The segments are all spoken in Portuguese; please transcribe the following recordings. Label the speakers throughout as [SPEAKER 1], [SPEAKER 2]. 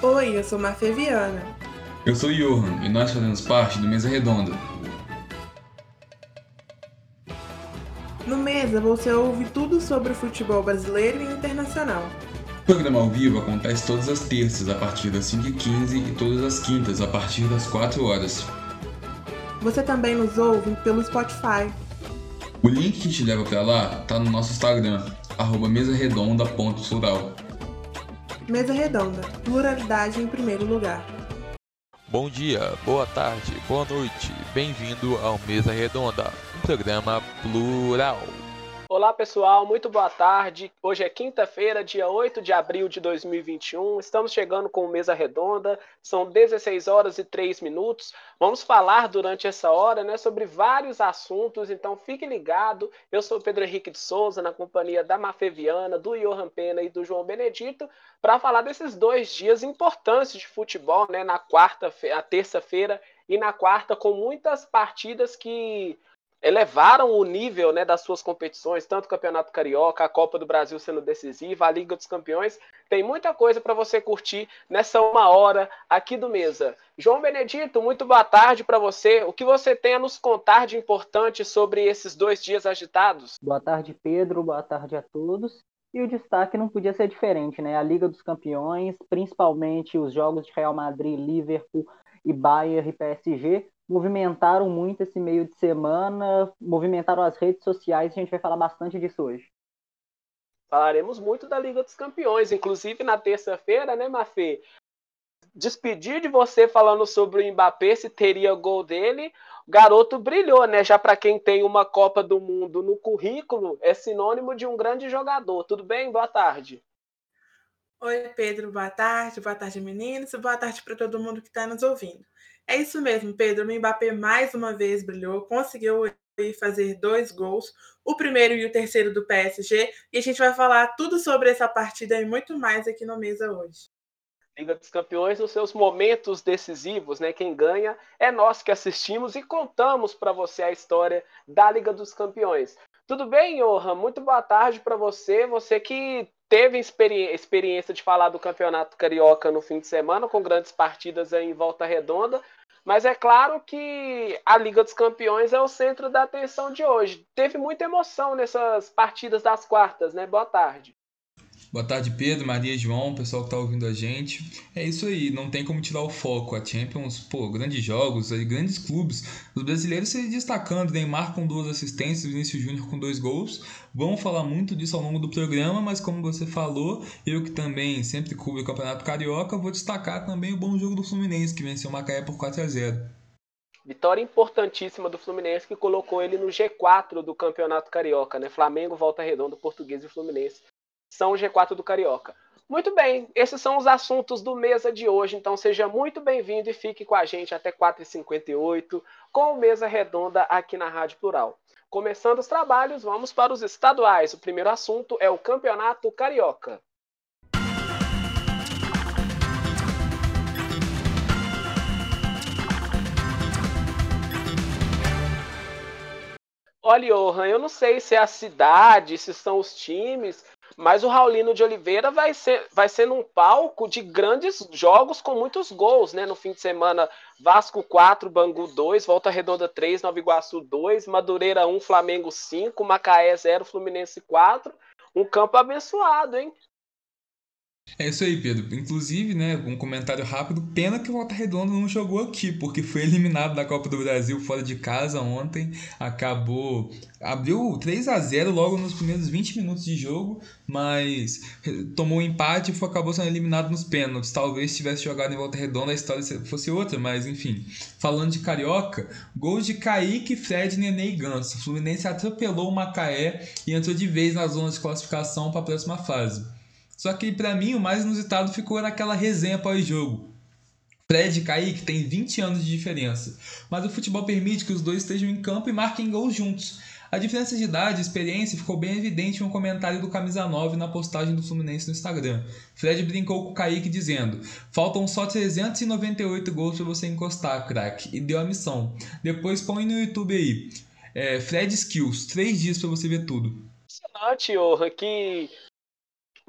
[SPEAKER 1] Oi, eu sou Mafê Viana.
[SPEAKER 2] Eu sou Johan e nós fazemos parte do Mesa Redonda.
[SPEAKER 1] No Mesa você ouve tudo sobre o futebol brasileiro e internacional.
[SPEAKER 2] O programa ao vivo acontece todas as terças a partir das 5h15 e todas as quintas a partir das 4 horas.
[SPEAKER 1] Você também nos ouve pelo Spotify.
[SPEAKER 2] O link que te leva para lá tá no nosso Instagram, arroba mesaredonda.plural.
[SPEAKER 1] Mesa Redonda, pluralidade em primeiro lugar.
[SPEAKER 3] Bom dia, boa tarde, boa noite. Bem-vindo ao Mesa Redonda, um programa plural.
[SPEAKER 4] Olá pessoal, muito boa tarde. Hoje é quinta-feira, dia 8 de abril de 2021. Estamos chegando com Mesa Redonda. São 16 horas e 3 minutos. Vamos falar durante essa hora né, sobre vários assuntos, então fique ligado. Eu sou Pedro Henrique de Souza, na companhia da Mafeviana, do Johan Pena e do João Benedito, para falar desses dois dias importantes de futebol, né, na quarta, a terça-feira e na quarta, com muitas partidas que elevaram o nível né, das suas competições, tanto o Campeonato Carioca, a Copa do Brasil sendo decisiva, a Liga dos Campeões. Tem muita coisa para você curtir nessa uma hora aqui do Mesa. João Benedito, muito boa tarde para você. O que você tem a nos contar de importante sobre esses dois dias agitados?
[SPEAKER 5] Boa tarde, Pedro. Boa tarde a todos. E o destaque não podia ser diferente, né? A Liga dos Campeões, principalmente os jogos de Real Madrid, Liverpool e Bayern e PSG, movimentaram muito esse meio de semana, movimentaram as redes sociais, a gente vai falar bastante disso hoje.
[SPEAKER 4] Falaremos muito da Liga dos Campeões, inclusive na terça-feira, né, Mafê? Despedir de você falando sobre o Mbappé, se teria gol dele. O garoto brilhou, né? Já para quem tem uma Copa do Mundo no currículo, é sinônimo de um grande jogador. Tudo bem? Boa tarde.
[SPEAKER 1] Oi, Pedro, boa tarde. Boa tarde, meninos. Boa tarde para todo mundo que está nos ouvindo. É isso mesmo, Pedro. O Mbappé mais uma vez brilhou, conseguiu fazer dois gols, o primeiro e o terceiro do PSG, e a gente vai falar tudo sobre essa partida e muito mais aqui no Mesa hoje.
[SPEAKER 4] Liga dos Campeões nos seus momentos decisivos, né? Quem ganha é nós que assistimos e contamos para você a história da Liga dos Campeões. Tudo bem, Johan? Muito boa tarde para você. Você que teve experi experiência de falar do Campeonato Carioca no fim de semana, com grandes partidas em volta redonda. Mas é claro que a Liga dos Campeões é o centro da atenção de hoje. Teve muita emoção nessas partidas das quartas, né? Boa tarde.
[SPEAKER 2] Boa tarde, Pedro, Maria, João, pessoal que tá ouvindo a gente. É isso aí, não tem como tirar o foco. A Champions, pô, grandes jogos, grandes clubes. Os brasileiros se destacando, Neymar com duas assistências, Vinícius Júnior com dois gols. Vamos falar muito disso ao longo do programa, mas como você falou, eu que também sempre cubro o Campeonato Carioca, vou destacar também o bom jogo do Fluminense, que venceu o Macaé por 4 a 0
[SPEAKER 4] Vitória importantíssima do Fluminense que colocou ele no G4 do Campeonato Carioca, né? Flamengo, Volta Redonda, Português e Fluminense são o G4 do Carioca. Muito bem, esses são os assuntos do Mesa de hoje, então seja muito bem-vindo e fique com a gente até 4h58 com o Mesa Redonda aqui na Rádio Plural. Começando os trabalhos, vamos para os estaduais. O primeiro assunto é o Campeonato Carioca. Olha, Johan, eu não sei se é a cidade, se são os times, mas o Raulino de Oliveira vai ser, vai ser num palco de grandes jogos com muitos gols, né? No fim de semana, Vasco 4, Bangu 2, Volta Redonda 3, Nova Iguaçu 2, Madureira 1, Flamengo 5, Macaé 0, Fluminense 4. Um campo abençoado, hein?
[SPEAKER 2] É isso aí, Pedro. Inclusive, né, um comentário rápido. Pena que o Volta Redonda não jogou aqui, porque foi eliminado da Copa do Brasil fora de casa ontem. Acabou. Abriu 3 a 0 logo nos primeiros 20 minutos de jogo, mas tomou um empate e foi, acabou sendo eliminado nos pênaltis. Talvez se tivesse jogado em Volta Redonda a história fosse outra, mas enfim. Falando de Carioca, gols de Kaique, Fred, Nenê e Ganso. O Fluminense atropelou o Macaé e entrou de vez na zona de classificação para a próxima fase. Só que para mim o mais inusitado ficou naquela resenha pós-jogo. Fred e Kaique têm 20 anos de diferença, mas o futebol permite que os dois estejam em campo e marquem gols juntos. A diferença de idade e experiência ficou bem evidente em um comentário do Camisa 9 na postagem do Fluminense no Instagram. Fred brincou com o Kaique dizendo: Faltam só 398 gols para você encostar, craque, e deu a missão. Depois põe no YouTube aí. É, Fred Skills, 3 dias para você ver tudo.
[SPEAKER 4] Impressionante, Orra, que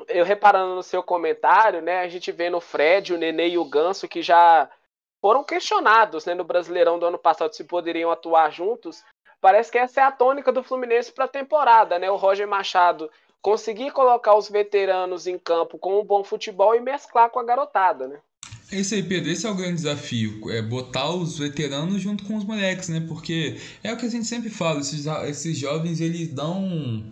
[SPEAKER 4] eu reparando no seu comentário, né, a gente vê no Fred, o Nenê e o Ganso que já foram questionados né, no Brasileirão do ano passado se poderiam atuar juntos. Parece que essa é a tônica do Fluminense para a temporada, né? O Roger Machado conseguir colocar os veteranos em campo com um bom futebol e mesclar com a garotada, né?
[SPEAKER 2] É isso aí, Pedro. Esse é o grande desafio. É botar os veteranos junto com os moleques, né? Porque é o que a gente sempre fala, esses, esses jovens, eles dão.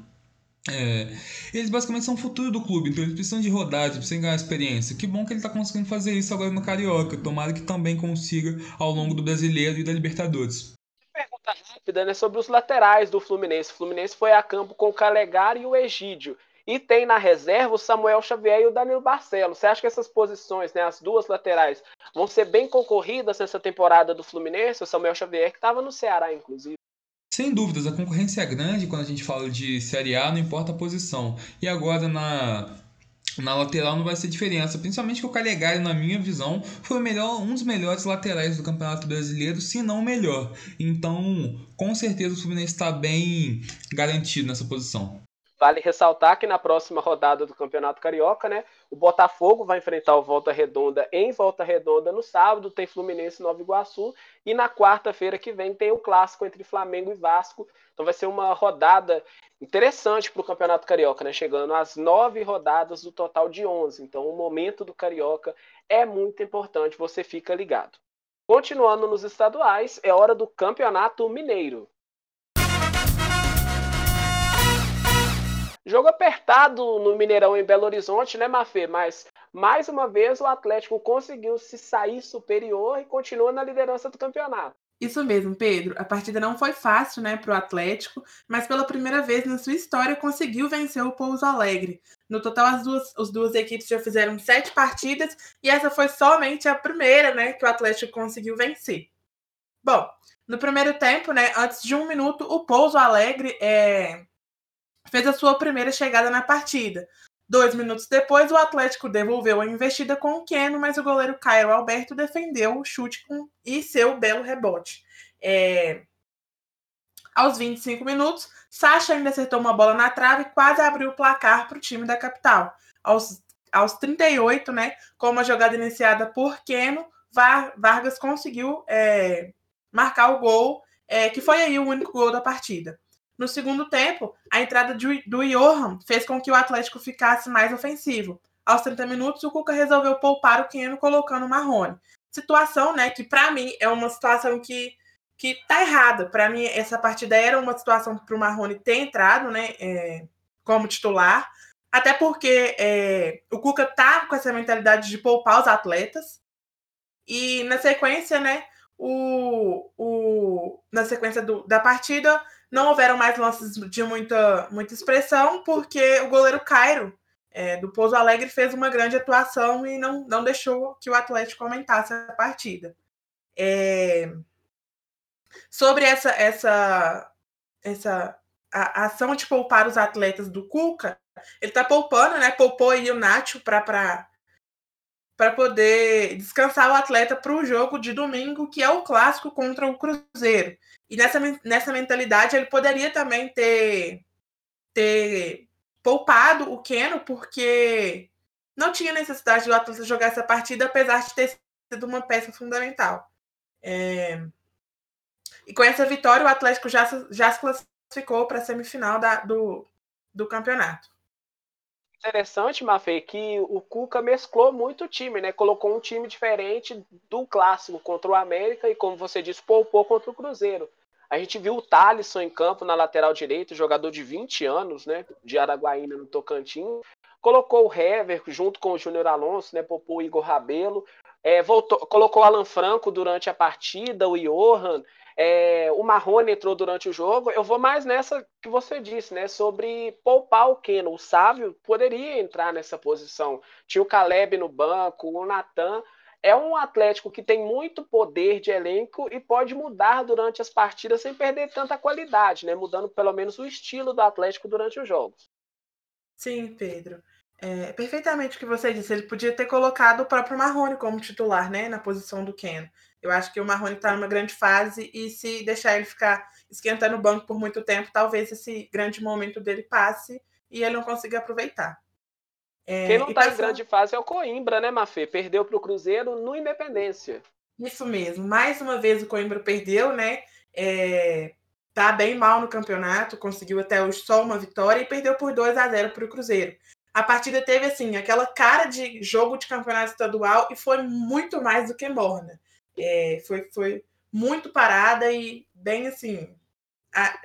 [SPEAKER 2] É, eles basicamente são o futuro do clube, então eles precisam de rodagem, precisam ganhar experiência. Que bom que ele está conseguindo fazer isso agora no Carioca. Tomara que também consiga ao longo do Brasileiro e da Libertadores
[SPEAKER 4] pergunta rápida né, sobre os laterais do Fluminense. O Fluminense foi a campo com o Calegari e o Egídio. E tem na reserva o Samuel Xavier e o Danilo Barcelos. Você acha que essas posições, né, as duas laterais, vão ser bem concorridas nessa temporada do Fluminense? O Samuel Xavier, que estava no Ceará, inclusive.
[SPEAKER 2] Sem dúvidas, a concorrência é grande quando a gente fala de Série A, não importa a posição. E agora na na lateral não vai ser diferença, principalmente que o Calegari, na minha visão, foi melhor, um dos melhores laterais do Campeonato Brasileiro, se não o melhor. Então, com certeza o Fluminense está bem garantido nessa posição.
[SPEAKER 4] Vale ressaltar que na próxima rodada do Campeonato Carioca, né, o Botafogo vai enfrentar o Volta Redonda em Volta Redonda no sábado, tem Fluminense Nova Iguaçu, e na quarta-feira que vem tem o clássico entre Flamengo e Vasco. Então vai ser uma rodada interessante para o Campeonato Carioca, né, chegando às nove rodadas do total de onze. Então o momento do Carioca é muito importante, você fica ligado. Continuando nos estaduais, é hora do Campeonato Mineiro. Jogo apertado no Mineirão em Belo Horizonte, né, Mafê? Mas mais uma vez o Atlético conseguiu se sair superior e continua na liderança do campeonato.
[SPEAKER 1] Isso mesmo, Pedro. A partida não foi fácil, né, para o Atlético, mas pela primeira vez na sua história conseguiu vencer o Pouso Alegre. No total, as duas, as duas equipes já fizeram sete partidas e essa foi somente a primeira, né, que o Atlético conseguiu vencer. Bom, no primeiro tempo, né, antes de um minuto, o Pouso Alegre é, fez a sua primeira chegada na partida. Dois minutos depois, o Atlético devolveu a investida com o Keno, mas o goleiro Cairo Alberto defendeu o chute com, e seu belo rebote. É... Aos 25 minutos, Sacha ainda acertou uma bola na trave e quase abriu o placar para o time da capital. Aos, aos 38, né, com uma jogada iniciada por Keno, Vargas conseguiu é, marcar o gol, é, que foi aí o único gol da partida. No segundo tempo, a entrada do Johan fez com que o Atlético ficasse mais ofensivo. Aos 30 minutos, o Cuca resolveu poupar o Keno colocando o Marrone. Situação, né, que para mim é uma situação que que tá errada. Para mim, essa partida era uma situação para o Marrone ter entrado, né, é, como titular. Até porque é, o Cuca tá com essa mentalidade de poupar os atletas. E na sequência, né, o, o, na sequência do, da partida, não houveram mais lances de muita, muita expressão, porque o goleiro Cairo, é, do Pouso Alegre, fez uma grande atuação e não, não deixou que o Atlético aumentasse a partida. É, sobre essa, essa, essa a, a ação de poupar os atletas do Cuca, ele está poupando, né? Poupou aí o Nacho para para poder descansar o atleta para o jogo de domingo, que é o clássico contra o Cruzeiro. E nessa, nessa mentalidade ele poderia também ter, ter poupado o Keno, porque não tinha necessidade do atleta jogar essa partida, apesar de ter sido uma peça fundamental. É... E com essa vitória, o Atlético já, já se classificou para a semifinal da, do, do campeonato
[SPEAKER 4] interessante, Mafê, que o Cuca mesclou muito o time, né? Colocou um time diferente do clássico contra o América e, como você disse, poupou contra o Cruzeiro. A gente viu o Thalisson em campo na lateral direita, jogador de 20 anos, né? De Araguaína no Tocantins. Colocou o Hever junto com o Júnior Alonso, né? Poupou o Igor Rabelo. É, voltou, colocou o Alan Franco durante a partida, o Johan. É, o Marrone entrou durante o jogo. Eu vou mais nessa que você disse, né? Sobre poupar o Keno. O Sávio poderia entrar nessa posição. Tinha o Caleb no banco, o Natan. É um Atlético que tem muito poder de elenco e pode mudar durante as partidas sem perder tanta qualidade, né? Mudando pelo menos o estilo do Atlético durante os jogos.
[SPEAKER 1] Sim, Pedro. É, perfeitamente o que você disse. Ele podia ter colocado o próprio Marrone como titular, né? Na posição do Ken. Eu acho que o Marrone está numa grande fase e se deixar ele ficar esquentando o banco por muito tempo, talvez esse grande momento dele passe e ele não consiga aproveitar.
[SPEAKER 4] É, Quem não está passou... em grande fase é o Coimbra, né, Mafê? Perdeu para o Cruzeiro no Independência.
[SPEAKER 1] Isso mesmo. Mais uma vez o Coimbra perdeu, né? É, tá bem mal no campeonato, conseguiu até hoje só uma vitória e perdeu por 2 a 0 para o Cruzeiro. A partida teve assim aquela cara de jogo de campeonato estadual e foi muito mais do que morna. É, foi, foi muito parada e bem assim,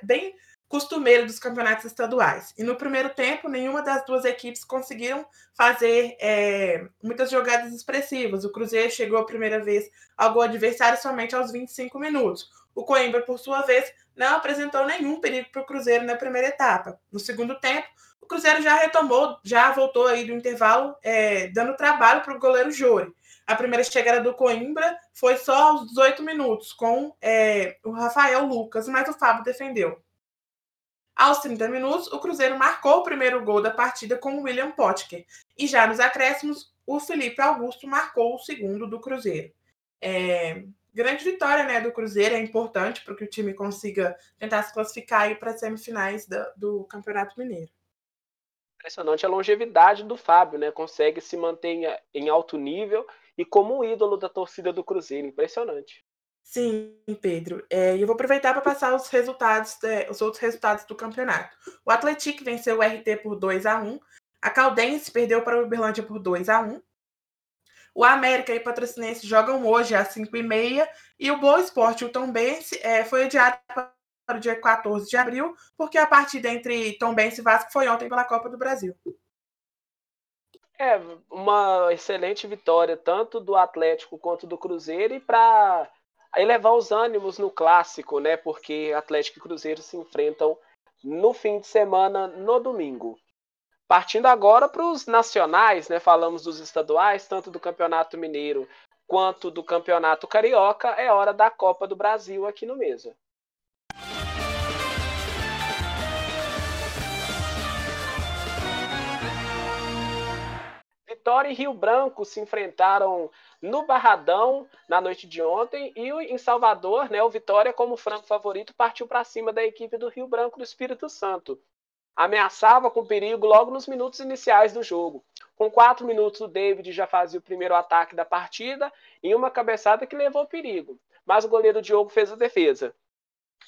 [SPEAKER 1] bem costumeiro dos campeonatos estaduais. E no primeiro tempo, nenhuma das duas equipes conseguiram fazer é, muitas jogadas expressivas. O Cruzeiro chegou a primeira vez ao gol adversário somente aos 25 minutos. O Coimbra, por sua vez, não apresentou nenhum perigo para o Cruzeiro na primeira etapa. No segundo tempo, o Cruzeiro já retomou, já voltou aí do intervalo, é, dando trabalho para o goleiro Jori. A primeira chegada do Coimbra foi só aos 18 minutos, com é, o Rafael Lucas, mas o Fábio defendeu. Aos 30 minutos, o Cruzeiro marcou o primeiro gol da partida com o William Potker. E já nos acréscimos, o Felipe Augusto marcou o segundo do Cruzeiro. É, grande vitória né, do Cruzeiro é importante para que o time consiga tentar se classificar para as semifinais do, do Campeonato Mineiro.
[SPEAKER 4] Impressionante a longevidade do Fábio, né? Consegue se manter em alto nível e como um ídolo da torcida do Cruzeiro. Impressionante.
[SPEAKER 1] Sim, Pedro. É, eu vou aproveitar para passar os resultados, é, os outros resultados do campeonato. O Atlético venceu o RT por 2 a 1 A Caldense perdeu para o Uberlândia por 2 a 1 O América e o Patrocinense jogam hoje às 5h30. E o Boa Esporte, o Tombense, é, foi adiado para o dia 14 de abril, porque a partida entre Tombense e Vasco foi ontem pela Copa do Brasil.
[SPEAKER 4] É, uma excelente vitória, tanto do Atlético quanto do Cruzeiro, e para elevar os ânimos no clássico, né? Porque Atlético e Cruzeiro se enfrentam no fim de semana, no domingo. Partindo agora para os nacionais, né? Falamos dos estaduais, tanto do Campeonato Mineiro quanto do Campeonato Carioca, é hora da Copa do Brasil aqui no Mesa. Vitória e Rio Branco se enfrentaram no Barradão na noite de ontem e em Salvador, né, o Vitória como franco favorito partiu para cima da equipe do Rio Branco do Espírito Santo. Ameaçava com perigo logo nos minutos iniciais do jogo. Com quatro minutos, o David já fazia o primeiro ataque da partida em uma cabeçada que levou perigo, mas o goleiro Diogo fez a defesa.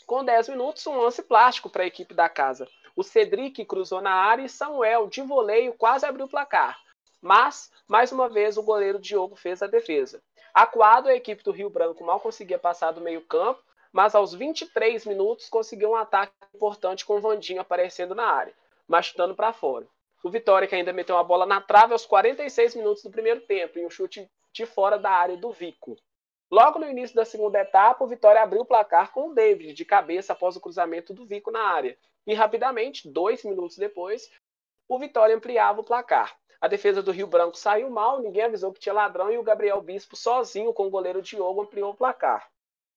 [SPEAKER 4] Com 10 minutos, um lance plástico para a equipe da casa. O Cedric cruzou na área e Samuel, de voleio, quase abriu o placar. Mas, mais uma vez, o goleiro Diogo fez a defesa. Acuado, a equipe do Rio Branco mal conseguia passar do meio-campo, mas aos 23 minutos conseguiu um ataque importante com o Vandinho aparecendo na área, mas chutando para fora. O Vitória, que ainda meteu uma bola na trave aos 46 minutos do primeiro tempo, em um chute de fora da área do Vico. Logo no início da segunda etapa, o Vitória abriu o placar com o David de cabeça após o cruzamento do Vico na área. E rapidamente, dois minutos depois, o Vitória ampliava o placar. A defesa do Rio Branco saiu mal, ninguém avisou que tinha ladrão e o Gabriel Bispo, sozinho com o goleiro Diogo, ampliou o placar.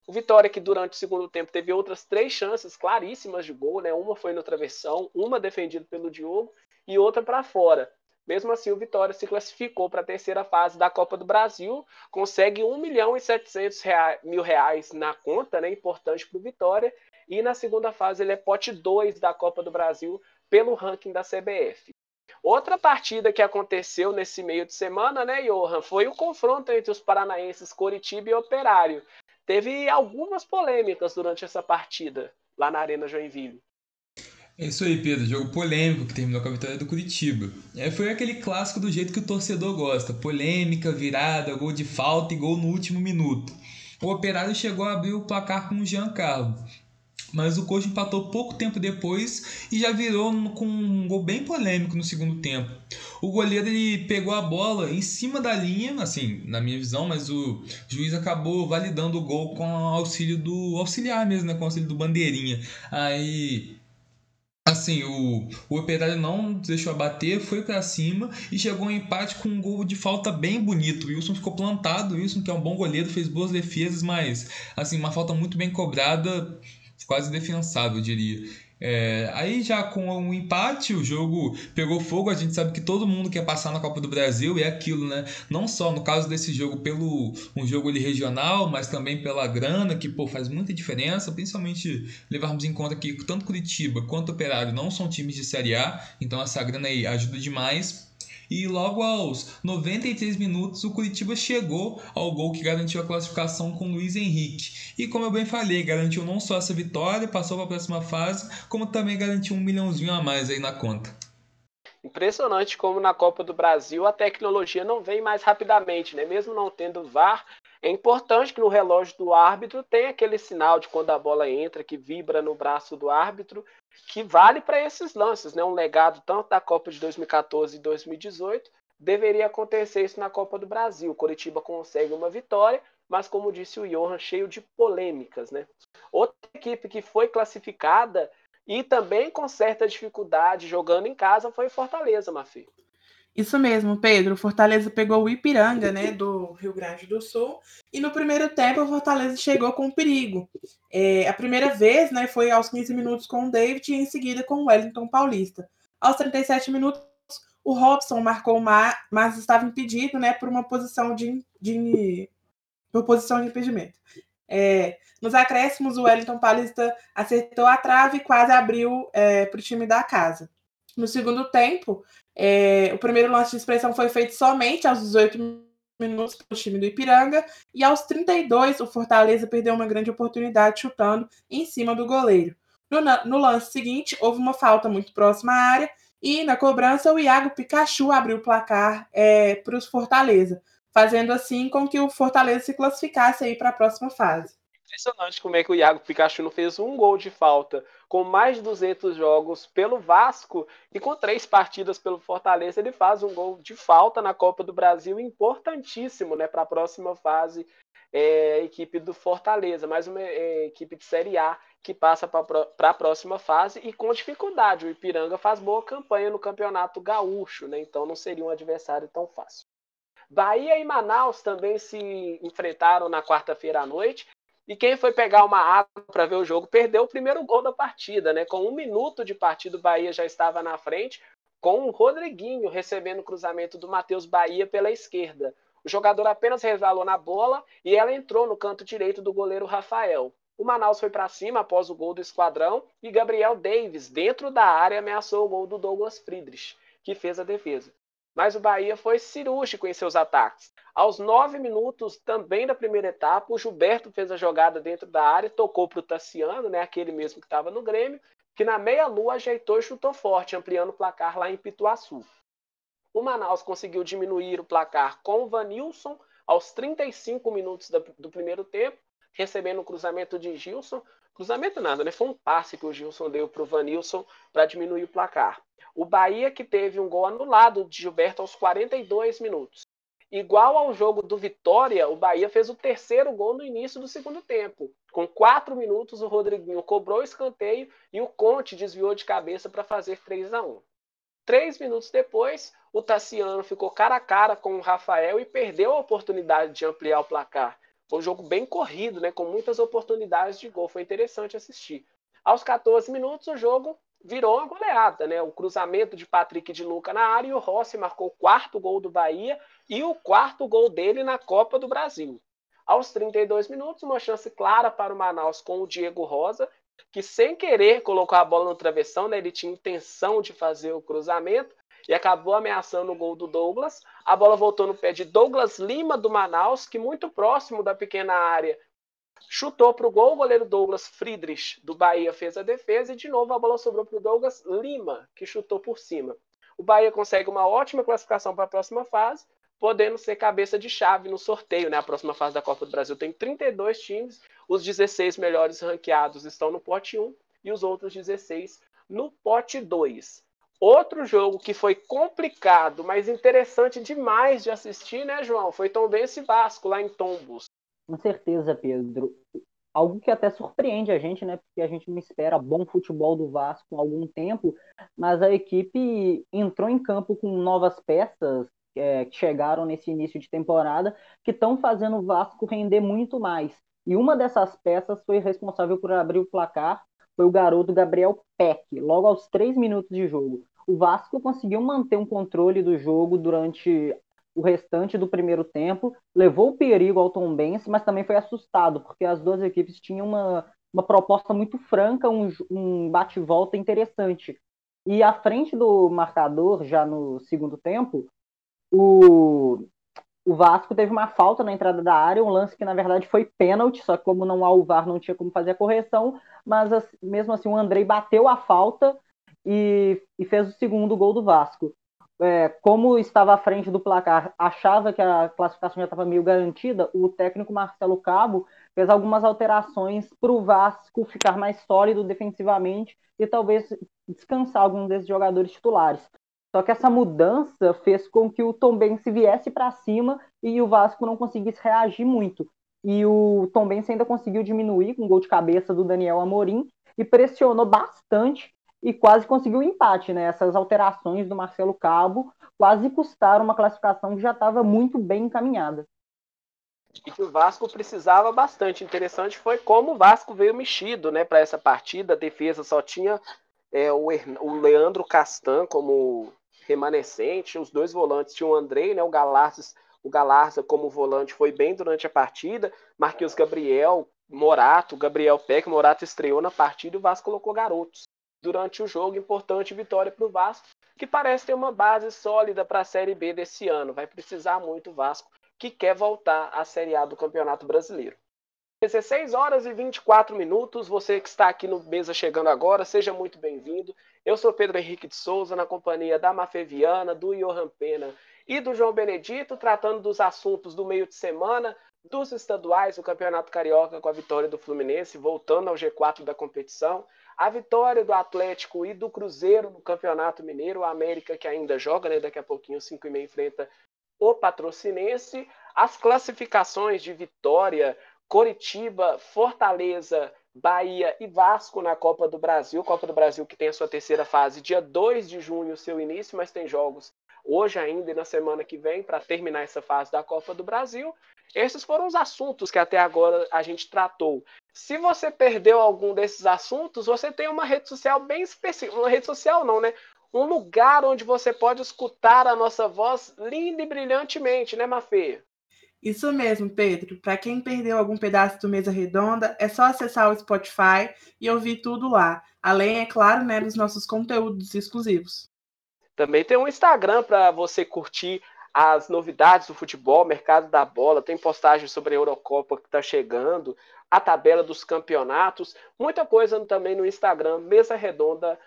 [SPEAKER 4] O Vitória, que durante o segundo tempo teve outras três chances claríssimas de gol, né? Uma foi no travessão, uma defendida pelo Diogo e outra para fora. Mesmo assim, o Vitória se classificou para a terceira fase da Copa do Brasil, consegue 1 milhão e 700 mil reais na conta, né? Importante para o Vitória. E na segunda fase ele é pote 2 da Copa do Brasil pelo ranking da CBF. Outra partida que aconteceu nesse meio de semana, né, Johan, foi o confronto entre os paranaenses Coritiba e Operário. Teve algumas polêmicas durante essa partida lá na Arena Joinville.
[SPEAKER 2] É isso aí, Pedro. Jogo polêmico que terminou com a vitória do Curitiba. É, foi aquele clássico do jeito que o torcedor gosta: polêmica, virada, gol de falta e gol no último minuto. O Operário chegou a abrir o placar com o Jean Carlos, mas o Coxa empatou pouco tempo depois e já virou com um gol bem polêmico no segundo tempo. O goleiro ele pegou a bola em cima da linha, assim, na minha visão, mas o juiz acabou validando o gol com o auxílio do auxiliar mesmo, né, com o auxílio do bandeirinha. Aí Assim, o, o Operário não deixou abater, foi para cima e chegou ao empate com um gol de falta bem bonito. O Wilson ficou plantado, o Wilson que é um bom goleiro, fez boas defesas, mas assim, uma falta muito bem cobrada quase defensável, eu diria. É, aí já com um empate, o jogo pegou fogo. A gente sabe que todo mundo quer passar na Copa do Brasil e é aquilo, né? Não só no caso desse jogo pelo um jogo ali regional, mas também pela grana, que pô, faz muita diferença, principalmente levarmos em conta que tanto Curitiba quanto Operário não são times de Série A, então essa grana aí ajuda demais. E logo aos 93 minutos, o Curitiba chegou ao gol que garantiu a classificação com Luiz Henrique. E como eu bem falei, garantiu não só essa vitória, passou para a próxima fase, como também garantiu um milhãozinho a mais aí na conta.
[SPEAKER 4] Impressionante como na Copa do Brasil a tecnologia não vem mais rapidamente, né? Mesmo não tendo VAR, é importante que no relógio do árbitro tenha aquele sinal de quando a bola entra, que vibra no braço do árbitro, que vale para esses lances, né? Um legado tanto da Copa de 2014 e 2018, deveria acontecer isso na Copa do Brasil. O Coritiba consegue uma vitória, mas como disse o Johan, cheio de polêmicas, né? Outra equipe que foi classificada e também com certa dificuldade jogando em casa foi Fortaleza, Mafi.
[SPEAKER 1] Isso mesmo, Pedro. Fortaleza pegou o Ipiranga, né, do Rio Grande do Sul, e no primeiro tempo o Fortaleza chegou com perigo. É, a primeira vez, né, foi aos 15 minutos com o David e em seguida com o Wellington Paulista. Aos 37 minutos, o Robson marcou mas estava impedido, né, por uma posição de, de por posição de impedimento. É, nos acréscimos, o Wellington Paulista acertou a trave e quase abriu é, para o time da casa. No segundo tempo, é, o primeiro lance de expressão foi feito somente aos 18 minutos pelo time do Ipiranga, e aos 32 o Fortaleza perdeu uma grande oportunidade chutando em cima do goleiro. No, no lance seguinte, houve uma falta muito próxima à área, e na cobrança o Iago Pikachu abriu o placar é, para os Fortaleza, fazendo assim com que o Fortaleza se classificasse aí para a próxima fase
[SPEAKER 4] impressionante como é que o Iago Pikachu não fez um gol de falta com mais de 200 jogos pelo Vasco e com três partidas pelo Fortaleza ele faz um gol de falta na Copa do Brasil importantíssimo né, para a próxima fase é, equipe do Fortaleza, mais uma é, equipe de Série A que passa para a próxima fase e com dificuldade. O Ipiranga faz boa campanha no Campeonato Gaúcho, né, então não seria um adversário tão fácil. Bahia e Manaus também se enfrentaram na quarta-feira à noite e quem foi pegar uma água para ver o jogo perdeu o primeiro gol da partida, né? Com um minuto de partida, o Bahia já estava na frente, com o Rodriguinho recebendo o cruzamento do Matheus Bahia pela esquerda. O jogador apenas resvalou na bola e ela entrou no canto direito do goleiro Rafael. O Manaus foi para cima após o gol do esquadrão e Gabriel Davis, dentro da área, ameaçou o gol do Douglas Friedrich, que fez a defesa mas o Bahia foi cirúrgico em seus ataques. Aos nove minutos também da primeira etapa, o Gilberto fez a jogada dentro da área, tocou para o Tassiano, né, aquele mesmo que estava no Grêmio, que na meia-lua ajeitou e chutou forte, ampliando o placar lá em Pituaçu. O Manaus conseguiu diminuir o placar com o Vanilson aos 35 minutos do primeiro tempo, recebendo o cruzamento de Gilson. Cruzamento nada, né? Foi um passe que o Gilson deu para o Vanilson para diminuir o placar. O Bahia que teve um gol anulado de Gilberto aos 42 minutos. Igual ao jogo do Vitória, o Bahia fez o terceiro gol no início do segundo tempo. Com quatro minutos, o Rodriguinho cobrou o escanteio e o Conte desviou de cabeça para fazer 3 a 1 Três minutos depois, o Tassiano ficou cara a cara com o Rafael e perdeu a oportunidade de ampliar o placar. Foi um jogo bem corrido, né, com muitas oportunidades de gol. Foi interessante assistir. Aos 14 minutos, o jogo virou uma goleada, né? O cruzamento de Patrick de Luca na área e o Rossi marcou o quarto gol do Bahia e o quarto gol dele na Copa do Brasil. Aos 32 minutos, uma chance clara para o Manaus com o Diego Rosa, que sem querer colocou a bola no travessão, né? Ele tinha intenção de fazer o cruzamento e acabou ameaçando o gol do Douglas. A bola voltou no pé de Douglas Lima do Manaus, que muito próximo da pequena área Chutou para o gol, o goleiro Douglas Friedrich do Bahia fez a defesa e de novo a bola sobrou para o Douglas Lima, que chutou por cima. O Bahia consegue uma ótima classificação para a próxima fase, podendo ser cabeça de chave no sorteio. Né? A próxima fase da Copa do Brasil tem 32 times, os 16 melhores ranqueados estão no pote 1 e os outros 16 no pote 2. Outro jogo que foi complicado, mas interessante demais de assistir, né, João? Foi Tombense Vasco, lá em Tombos.
[SPEAKER 5] Com certeza, Pedro. Algo que até surpreende a gente, né? Porque a gente não espera bom futebol do Vasco há algum tempo, mas a equipe entrou em campo com novas peças é, que chegaram nesse início de temporada que estão fazendo o Vasco render muito mais. E uma dessas peças foi responsável por abrir o placar, foi o garoto Gabriel Peck, logo aos três minutos de jogo. O Vasco conseguiu manter um controle do jogo durante o restante do primeiro tempo, levou o perigo ao Tom Benz, mas também foi assustado, porque as duas equipes tinham uma, uma proposta muito franca, um, um bate-volta interessante. E à frente do marcador, já no segundo tempo, o, o Vasco teve uma falta na entrada da área, um lance que na verdade foi pênalti, só que como não há o VAR não tinha como fazer a correção, mas mesmo assim o Andrei bateu a falta e, e fez o segundo gol do Vasco. É, como estava à frente do placar, achava que a classificação já estava meio garantida, o técnico Marcelo Cabo fez algumas alterações para o Vasco ficar mais sólido defensivamente e talvez descansar alguns desses jogadores titulares. Só que essa mudança fez com que o Tombense viesse para cima e o Vasco não conseguisse reagir muito. E o Tombense ainda conseguiu diminuir com o gol de cabeça do Daniel Amorim e pressionou bastante e quase conseguiu empate. Né? Essas alterações do Marcelo Cabo quase custaram uma classificação que já estava muito bem encaminhada.
[SPEAKER 4] E que o Vasco precisava bastante. Interessante foi como o Vasco veio mexido né, para essa partida. A defesa só tinha é, o, o Leandro Castan como remanescente, os dois volantes tinham o Andrei, né, o Galarza, o Galarza como volante foi bem durante a partida, Marquinhos Gabriel, Morato, Gabriel Peck, Morato estreou na partida e o Vasco colocou garotos. Durante o jogo, importante vitória para o Vasco, que parece ter uma base sólida para a Série B desse ano. Vai precisar muito o Vasco, que quer voltar à Série A do Campeonato Brasileiro. 16 horas e 24 minutos. Você que está aqui no Mesa chegando agora, seja muito bem-vindo. Eu sou Pedro Henrique de Souza, na companhia da Mafeviana, do Johan Pena e do João Benedito, tratando dos assuntos do meio de semana, dos estaduais, do Campeonato Carioca com a vitória do Fluminense, voltando ao G4 da competição, a vitória do Atlético e do Cruzeiro no Campeonato Mineiro, a América que ainda joga, né? Daqui a pouquinho, 5 e meia, enfrenta o Patrocinense, as classificações de vitória Coritiba, Fortaleza, Bahia e Vasco na Copa do Brasil. Copa do Brasil que tem a sua terceira fase, dia 2 de junho, seu início, mas tem jogos hoje ainda e na semana que vem para terminar essa fase da Copa do Brasil. Esses foram os assuntos que até agora a gente tratou. Se você perdeu algum desses assuntos, você tem uma rede social bem específica. Uma rede social não, né? Um lugar onde você pode escutar a nossa voz linda e brilhantemente, né, Mafê?
[SPEAKER 1] Isso mesmo, Pedro. Para quem perdeu algum pedaço do Mesa Redonda, é só acessar o Spotify e ouvir tudo lá. Além, é claro, né, dos nossos conteúdos exclusivos.
[SPEAKER 4] Também tem um Instagram para você curtir as novidades do futebol, mercado da bola, tem postagens sobre a Eurocopa que está chegando, a tabela dos campeonatos, muita coisa também no Instagram, Mesa Redonda,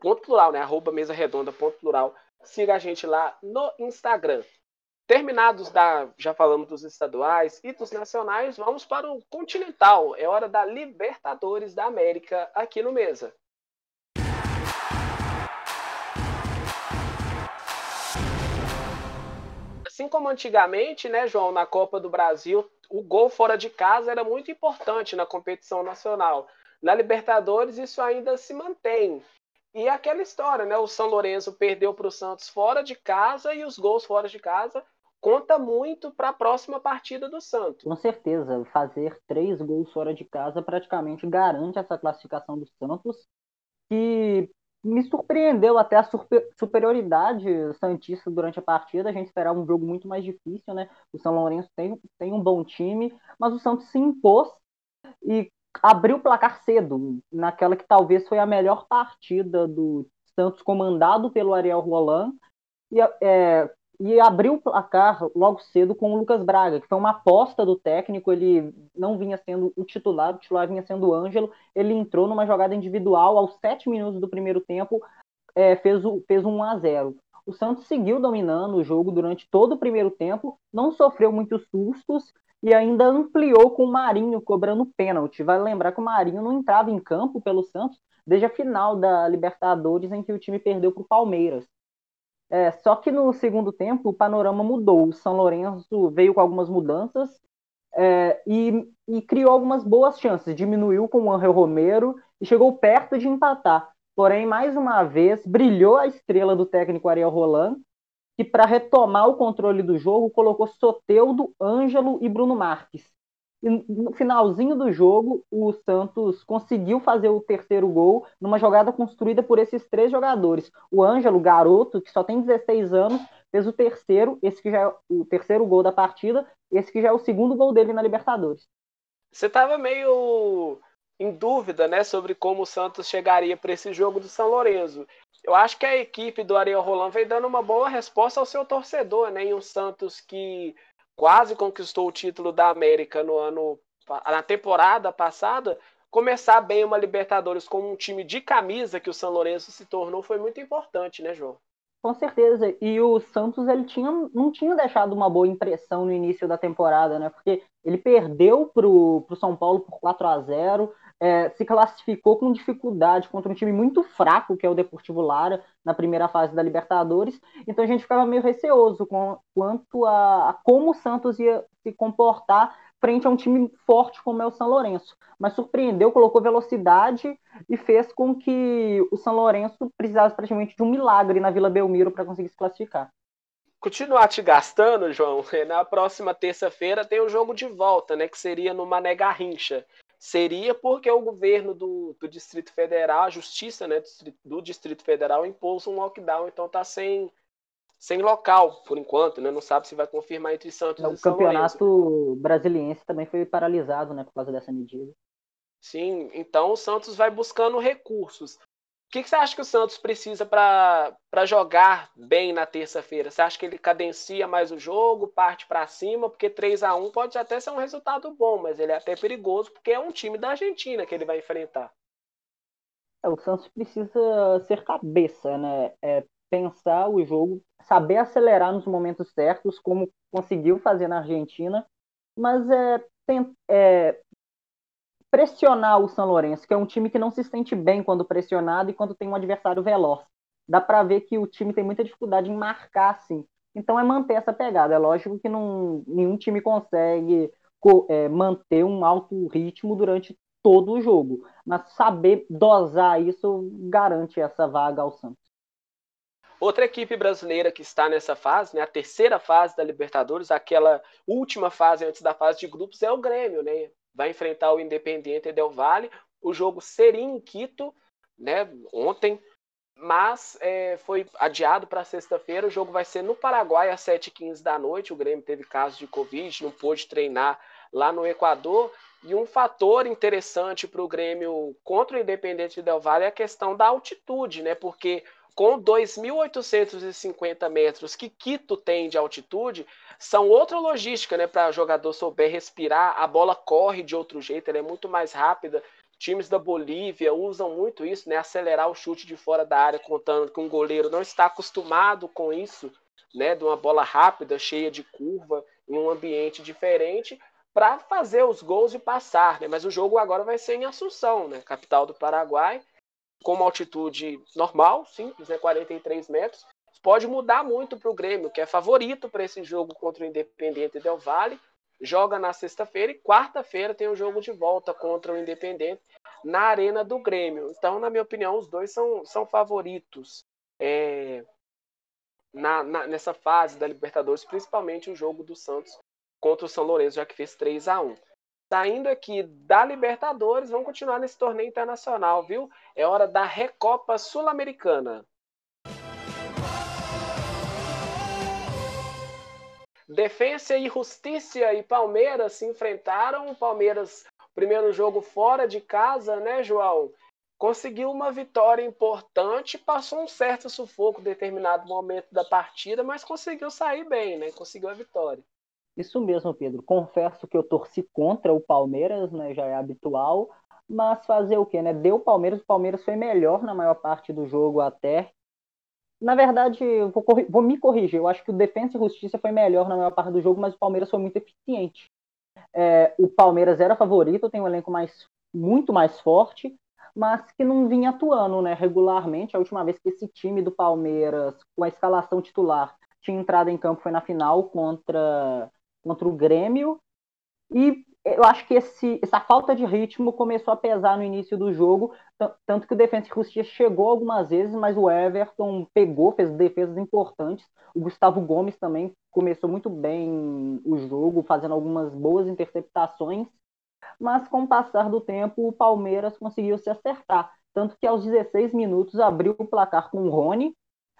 [SPEAKER 4] ponto plural, né? Arroba Mesa Redonda, ponto plural. Siga a gente lá no Instagram. Terminados da, já falamos dos estaduais e dos nacionais, vamos para o continental. É hora da Libertadores da América aqui no Mesa. Assim como antigamente, né, João, na Copa do Brasil, o gol fora de casa era muito importante na competição nacional. Na Libertadores, isso ainda se mantém. E aquela história, né? O São Lourenço perdeu para o Santos fora de casa e os gols fora de casa conta muito para a próxima partida do Santos.
[SPEAKER 5] Com certeza, fazer três gols fora de casa praticamente garante essa classificação do Santos, que me surpreendeu até a super, superioridade santista durante a partida. A gente esperava um jogo muito mais difícil, né? O São Lourenço tem, tem um bom time, mas o Santos se impôs e abriu o placar cedo, naquela que talvez foi a melhor partida do Santos comandado pelo Ariel Roland. E é, e abriu o placar logo cedo com o Lucas Braga, que foi uma aposta do técnico, ele não vinha sendo o titular, o titular vinha sendo o Ângelo, ele entrou numa jogada individual aos sete minutos do primeiro tempo, é, fez, o, fez um 1 a 0 O Santos seguiu dominando o jogo durante todo o primeiro tempo, não sofreu muitos sustos e ainda ampliou com o Marinho cobrando pênalti. Vai lembrar que o Marinho não entrava em campo pelo Santos desde a final da Libertadores, em que o time perdeu para o Palmeiras. É, só que no segundo tempo o panorama mudou. O São Lourenço veio com algumas mudanças é, e, e, criou algumas boas chances. Diminuiu com o Angel Romero e chegou perto de empatar. Porém, mais uma vez, brilhou a estrela do técnico Ariel Roland, que para retomar o controle do jogo colocou Soteudo, Ângelo e Bruno Marques. E no finalzinho do jogo, o Santos conseguiu fazer o terceiro gol numa jogada construída por esses três jogadores. O Ângelo, garoto, que só tem 16 anos, fez o terceiro, esse que já é o terceiro gol da partida, esse que já é o segundo gol dele na Libertadores.
[SPEAKER 4] Você estava meio em dúvida, né, sobre como o Santos chegaria para esse jogo do São Lourenço. eu acho que a equipe do Ariel Roland vem dando uma boa resposta ao seu torcedor, né? E o Santos que quase conquistou o título da América no ano na temporada passada, começar bem uma Libertadores com um time de camisa que o São Lourenço se tornou foi muito importante, né, João?
[SPEAKER 5] Com certeza. E o Santos ele tinha, não tinha deixado uma boa impressão no início da temporada, né? Porque ele perdeu para o São Paulo por 4 a 0 é, se classificou com dificuldade contra um time muito fraco, que é o Deportivo Lara, na primeira fase da Libertadores. Então a gente ficava meio receoso com, quanto a, a como o Santos ia se comportar frente a um time forte como é o São Lourenço. Mas surpreendeu, colocou velocidade e fez com que o São Lourenço precisasse praticamente de um milagre na Vila Belmiro para conseguir se classificar.
[SPEAKER 4] Continuar te gastando, João, na próxima terça-feira tem o jogo de volta, né? Que seria no Mané Garrincha seria porque o governo do, do Distrito Federal, a justiça né, do Distrito Federal impôs um lockdown, então está sem, sem local por enquanto, né? Não sabe se vai confirmar entre Santos
[SPEAKER 5] é,
[SPEAKER 4] e
[SPEAKER 5] O campeonato brasiliense também foi paralisado, né, por causa dessa medida.
[SPEAKER 4] Sim, então o Santos vai buscando recursos. O que, que, você acha que o Santos precisa para jogar bem na terça-feira? Você acha que ele cadencia mais o jogo, parte para cima? Porque 3 a 1 pode até ser um resultado bom, mas ele é até perigoso porque é um time da Argentina que ele vai enfrentar.
[SPEAKER 5] É, o Santos precisa ser cabeça, né? É pensar o jogo, saber acelerar nos momentos certos, como conseguiu fazer na Argentina, mas é, tem, é pressionar o São Lourenço, que é um time que não se sente bem quando pressionado e quando tem um adversário veloz. Dá para ver que o time tem muita dificuldade em marcar, assim. Então é manter essa pegada. É lógico que não, nenhum time consegue é, manter um alto ritmo durante todo o jogo, mas saber dosar isso garante essa vaga ao Santos.
[SPEAKER 4] Outra equipe brasileira que está nessa fase, né, a terceira fase da Libertadores, aquela última fase antes da fase de grupos, é o Grêmio, né? Vai enfrentar o Independiente Del Valle. O jogo seria em Quito, né, ontem, mas é, foi adiado para sexta-feira. O jogo vai ser no Paraguai às 7h15 da noite. O Grêmio teve caso de Covid, não pôde treinar lá no Equador. E um fator interessante para o Grêmio contra o Independente Del Valle é a questão da altitude, né? Porque com 2.850 metros que Quito tem de altitude, são outra logística, né, para jogador souber respirar, a bola corre de outro jeito, ela é muito mais rápida. Times da Bolívia usam muito isso, né, acelerar o chute de fora da área, contando que um goleiro não está acostumado com isso, né, de uma bola rápida, cheia de curva, em um ambiente diferente, para fazer os gols e passar, né? Mas o jogo agora vai ser em Assunção, né, capital do Paraguai, com uma altitude normal, simples, né, 43 metros, pode mudar muito para o Grêmio, que é favorito para esse jogo contra o Independente Del Valle. Joga na sexta-feira e quarta-feira tem o jogo de volta contra o Independente na Arena do Grêmio. Então, na minha opinião, os dois são, são favoritos é, na, na, nessa fase da Libertadores, principalmente o jogo do Santos contra o São Lourenço, já que fez 3 a 1 Saindo aqui da Libertadores, vamos continuar nesse torneio internacional, viu? É hora da Recopa Sul-Americana. Defensa e Justiça e Palmeiras se enfrentaram. O Palmeiras, primeiro jogo fora de casa, né, João? Conseguiu uma vitória importante, passou um certo sufoco em determinado momento da partida, mas conseguiu sair bem, né? Conseguiu a vitória.
[SPEAKER 5] Isso mesmo, Pedro. Confesso que eu torci contra o Palmeiras, né? Já é habitual. Mas fazer o quê, né? Deu o Palmeiras, o Palmeiras foi melhor na maior parte do jogo até na verdade, vou, vou, me corrigir. Eu acho que o Defensa e Justiça foi melhor na maior parte do jogo, mas o Palmeiras foi muito eficiente. É, o Palmeiras era favorito, tem um elenco mais, muito mais forte, mas que não vinha atuando né, regularmente. A última vez que esse time do Palmeiras, com a escalação titular, tinha entrado em campo foi na final contra, contra o Grêmio. E eu acho que esse, essa falta de ritmo começou a pesar no início do jogo, tanto que o Defensa e Justiça chegou algumas vezes, mas o Everton pegou, fez defesas importantes. O Gustavo Gomes também começou muito bem o jogo, fazendo algumas boas interceptações, mas com o passar do tempo o Palmeiras conseguiu se acertar, tanto que aos 16 minutos abriu o placar com o Rony,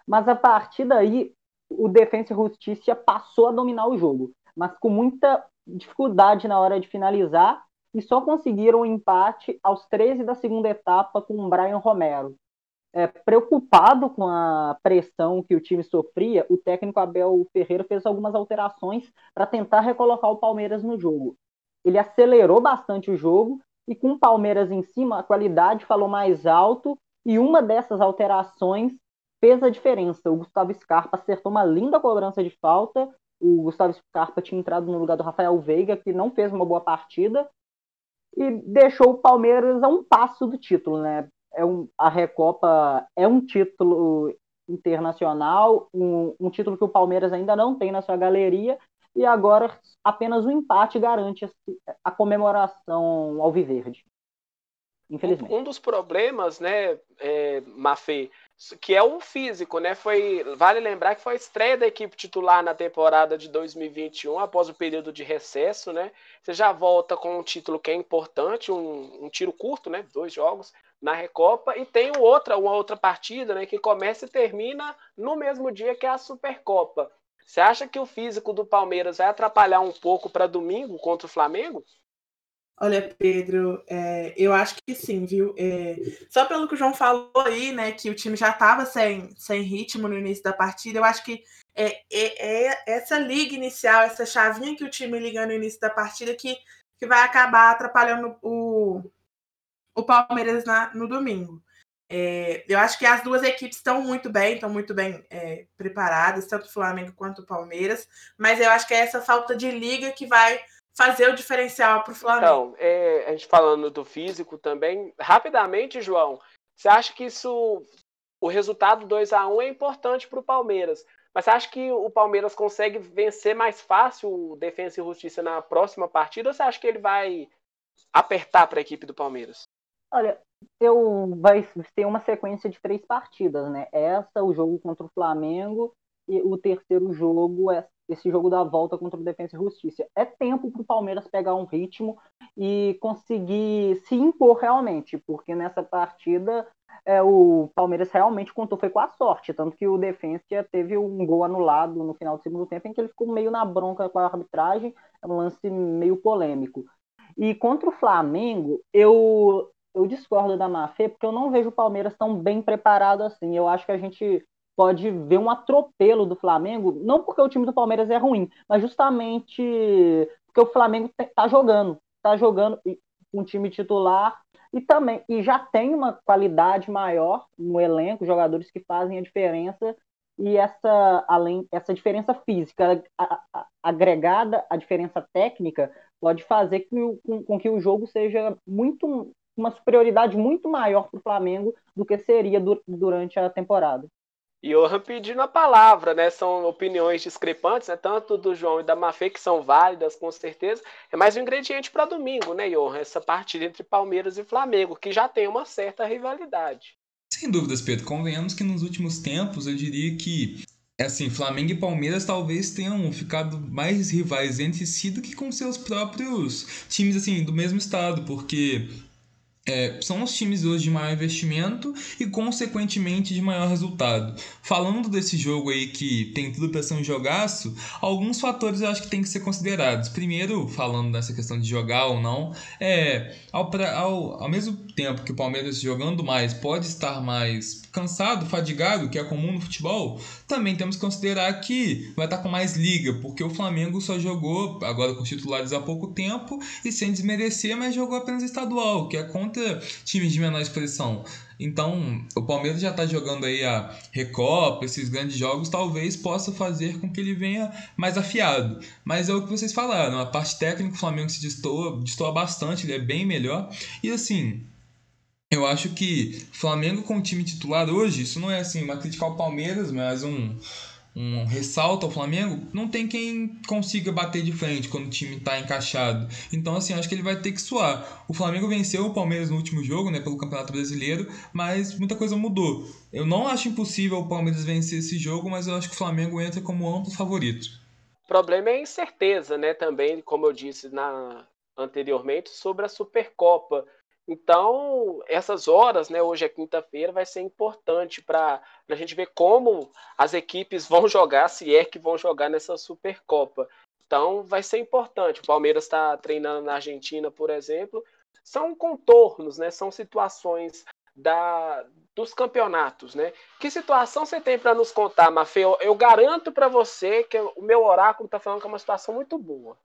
[SPEAKER 5] mas a partir daí o Defensa e Justiça passou a dominar o jogo, mas com muita dificuldade na hora de finalizar e só conseguiram o um empate aos 13 da segunda etapa com o Brian Romero. é, preocupado com a pressão que o time sofria, o técnico Abel Ferreira fez algumas alterações para tentar recolocar o Palmeiras no jogo. Ele acelerou bastante o jogo e com o Palmeiras em cima, a qualidade falou mais alto e uma dessas alterações fez a diferença. O Gustavo Scarpa acertou uma linda cobrança de falta. O Gustavo Scarpa tinha entrado no lugar do Rafael Veiga, que não fez uma boa partida, e deixou o Palmeiras a um passo do título, né? É um, a Recopa é um título internacional, um, um título que o Palmeiras ainda não tem na sua galeria, e agora apenas o um empate garante a comemoração ao Viverde. Infelizmente.
[SPEAKER 4] Um dos problemas, né, é, Mafê, que é o físico, né? Foi, vale lembrar que foi a estreia da equipe titular na temporada de 2021, após o período de recesso, né? Você já volta com um título que é importante, um, um tiro curto, né? Dois jogos na Recopa, e tem outra, uma outra partida, né? Que começa e termina no mesmo dia que é a Supercopa. Você acha que o físico do Palmeiras vai atrapalhar um pouco para domingo contra o Flamengo?
[SPEAKER 1] Olha, Pedro, é, eu acho que sim, viu? É, só pelo que o João falou aí, né, que o time já estava sem, sem ritmo no início da partida, eu acho que é, é, é, essa liga inicial, essa chavinha que o time liga no início da partida que, que vai acabar atrapalhando o, o Palmeiras na, no domingo. É, eu acho que as duas equipes estão muito bem, estão muito bem é, preparadas, tanto o Flamengo quanto o Palmeiras, mas eu acho que é essa falta de liga que vai fazer o diferencial para o Flamengo.
[SPEAKER 4] Então, é, a gente falando do físico também, rapidamente, João, você acha que isso, o resultado 2 a 1 é importante para o Palmeiras, mas você acha que o Palmeiras consegue vencer mais fácil o Defensa e Justiça na próxima partida ou você acha que ele vai apertar para a equipe do Palmeiras?
[SPEAKER 5] Olha, eu vai ter uma sequência de três partidas, né? Essa, o jogo contra o Flamengo e o terceiro jogo é esse jogo da volta contra o Defensa e Justiça. É tempo para o Palmeiras pegar um ritmo e conseguir se impor realmente, porque nessa partida é, o Palmeiras realmente contou foi com a sorte, tanto que o Defensa teve um gol anulado no final do segundo tempo em que ele ficou meio na bronca com a arbitragem, é um lance meio polêmico. E contra o Flamengo, eu eu discordo da Mafê, porque eu não vejo o Palmeiras tão bem preparado assim. Eu acho que a gente pode ver um atropelo do Flamengo, não porque o time do Palmeiras é ruim, mas justamente porque o Flamengo está jogando, está jogando um time titular e também e já tem uma qualidade maior no elenco, jogadores que fazem a diferença e essa além essa diferença física a, a, agregada à diferença técnica pode fazer que, com, com que o jogo seja muito uma superioridade muito maior para o Flamengo do que seria du durante a temporada.
[SPEAKER 4] Johan pedindo a palavra, né? São opiniões discrepantes, né? Tanto do João e da Mafê, que são válidas, com certeza. É mais um ingrediente para domingo, né, Johan? Essa partida entre Palmeiras e Flamengo, que já tem uma certa rivalidade.
[SPEAKER 2] Sem dúvidas, Pedro. Convenhamos que nos últimos tempos, eu diria que assim, Flamengo e Palmeiras talvez tenham ficado mais rivais entre si do que com seus próprios times assim do mesmo estado, porque é, são os times hoje de maior investimento e, consequentemente, de maior resultado. Falando desse jogo aí que tem tudo para ser um jogaço, alguns fatores eu acho que tem que ser considerados. Primeiro, falando dessa questão de jogar ou não, é ao, ao, ao mesmo tempo que o Palmeiras jogando mais pode estar mais cansado, fadigado, que é comum no futebol, também temos que considerar que vai estar com mais liga, porque o Flamengo só jogou agora com os titulares há pouco tempo e sem desmerecer, mas jogou apenas estadual, que é contra times de menor expressão. Então, o Palmeiras já está jogando aí a Recopa, esses grandes jogos, talvez possa fazer com que ele venha mais afiado. Mas é o que vocês falaram, a parte técnica o Flamengo se destoa, destoa bastante, ele é bem melhor. E assim, eu acho que Flamengo com o time titular hoje, isso não é assim uma crítica ao Palmeiras, mas um, um ressalto ao Flamengo, não tem quem consiga bater de frente quando o time está encaixado. Então, assim, acho que ele vai ter que suar. O Flamengo venceu o Palmeiras no último jogo, né, pelo Campeonato Brasileiro, mas muita coisa mudou. Eu não acho impossível o Palmeiras vencer esse jogo, mas eu acho que o Flamengo entra como amplo favorito.
[SPEAKER 4] O problema é a incerteza, né, também, como eu disse na anteriormente, sobre a Supercopa. Então, essas horas, né, hoje é quinta-feira, vai ser importante para a gente ver como as equipes vão jogar, se é que vão jogar nessa Supercopa. Então, vai ser importante. O Palmeiras está treinando na Argentina, por exemplo. São contornos, né, são situações da, dos campeonatos, né? Que situação você tem para nos contar, Mafê? Eu, eu garanto para você que o meu oráculo está falando que é uma situação muito boa.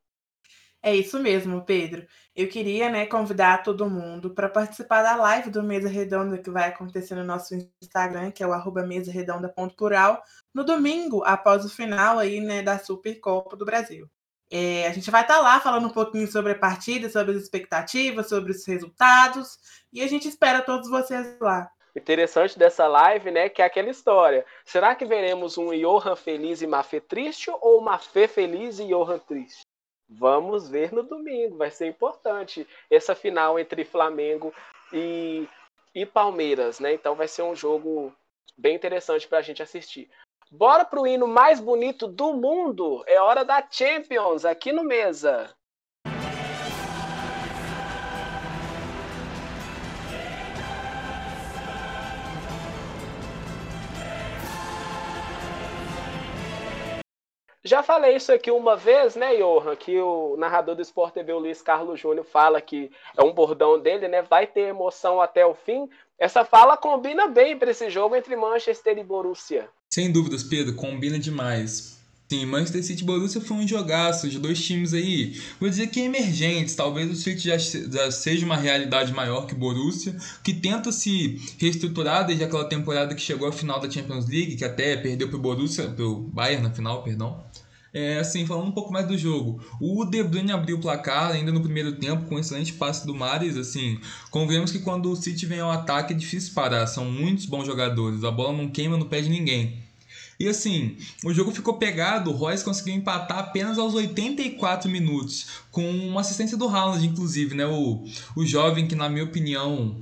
[SPEAKER 1] É isso mesmo, Pedro. Eu queria, né, convidar todo mundo para participar da live do Mesa Redonda que vai acontecer no nosso Instagram, que é o arroba mesaredonda.plural, no domingo, após o final aí, né, da Supercopa do Brasil. É, a gente vai estar tá lá falando um pouquinho sobre a partida, sobre as expectativas, sobre os resultados, e a gente espera todos vocês lá.
[SPEAKER 4] Interessante dessa live, né, que é aquela história. Será que veremos um Johan feliz e Mafê triste ou Mafê feliz e Johan triste? Vamos ver no domingo, vai ser importante essa final entre Flamengo e, e Palmeiras, né? Então vai ser um jogo bem interessante para a gente assistir. Bora pro hino mais bonito do mundo. É hora da Champions aqui no Mesa. Já falei isso aqui uma vez, né, Johan? Que o narrador do Sport TV, o Luiz Carlos Júnior, fala que é um bordão dele, né? Vai ter emoção até o fim. Essa fala combina bem para esse jogo entre Manchester e Borussia.
[SPEAKER 2] Sem dúvidas, Pedro, combina demais. Sim, Manchester City e Borussia foi um jogaço de dois times aí, vou dizer que emergentes. Talvez o City já, já seja uma realidade maior que o Borussia, que tenta se reestruturar desde aquela temporada que chegou à final da Champions League, que até perdeu para o Borussia, para o Bayern na final, perdão. É, assim, falando um pouco mais do jogo. O De Bruyne abriu o placar ainda no primeiro tempo com um excelente passe do Mares, assim. Convenhamos que quando o City vem ao ataque é difícil parar, são muitos bons jogadores, a bola não queima no pé de ninguém. E assim, o jogo ficou pegado, o Royce conseguiu empatar apenas aos 84 minutos, com uma assistência do Haaland, inclusive, né? O, o jovem que, na minha opinião,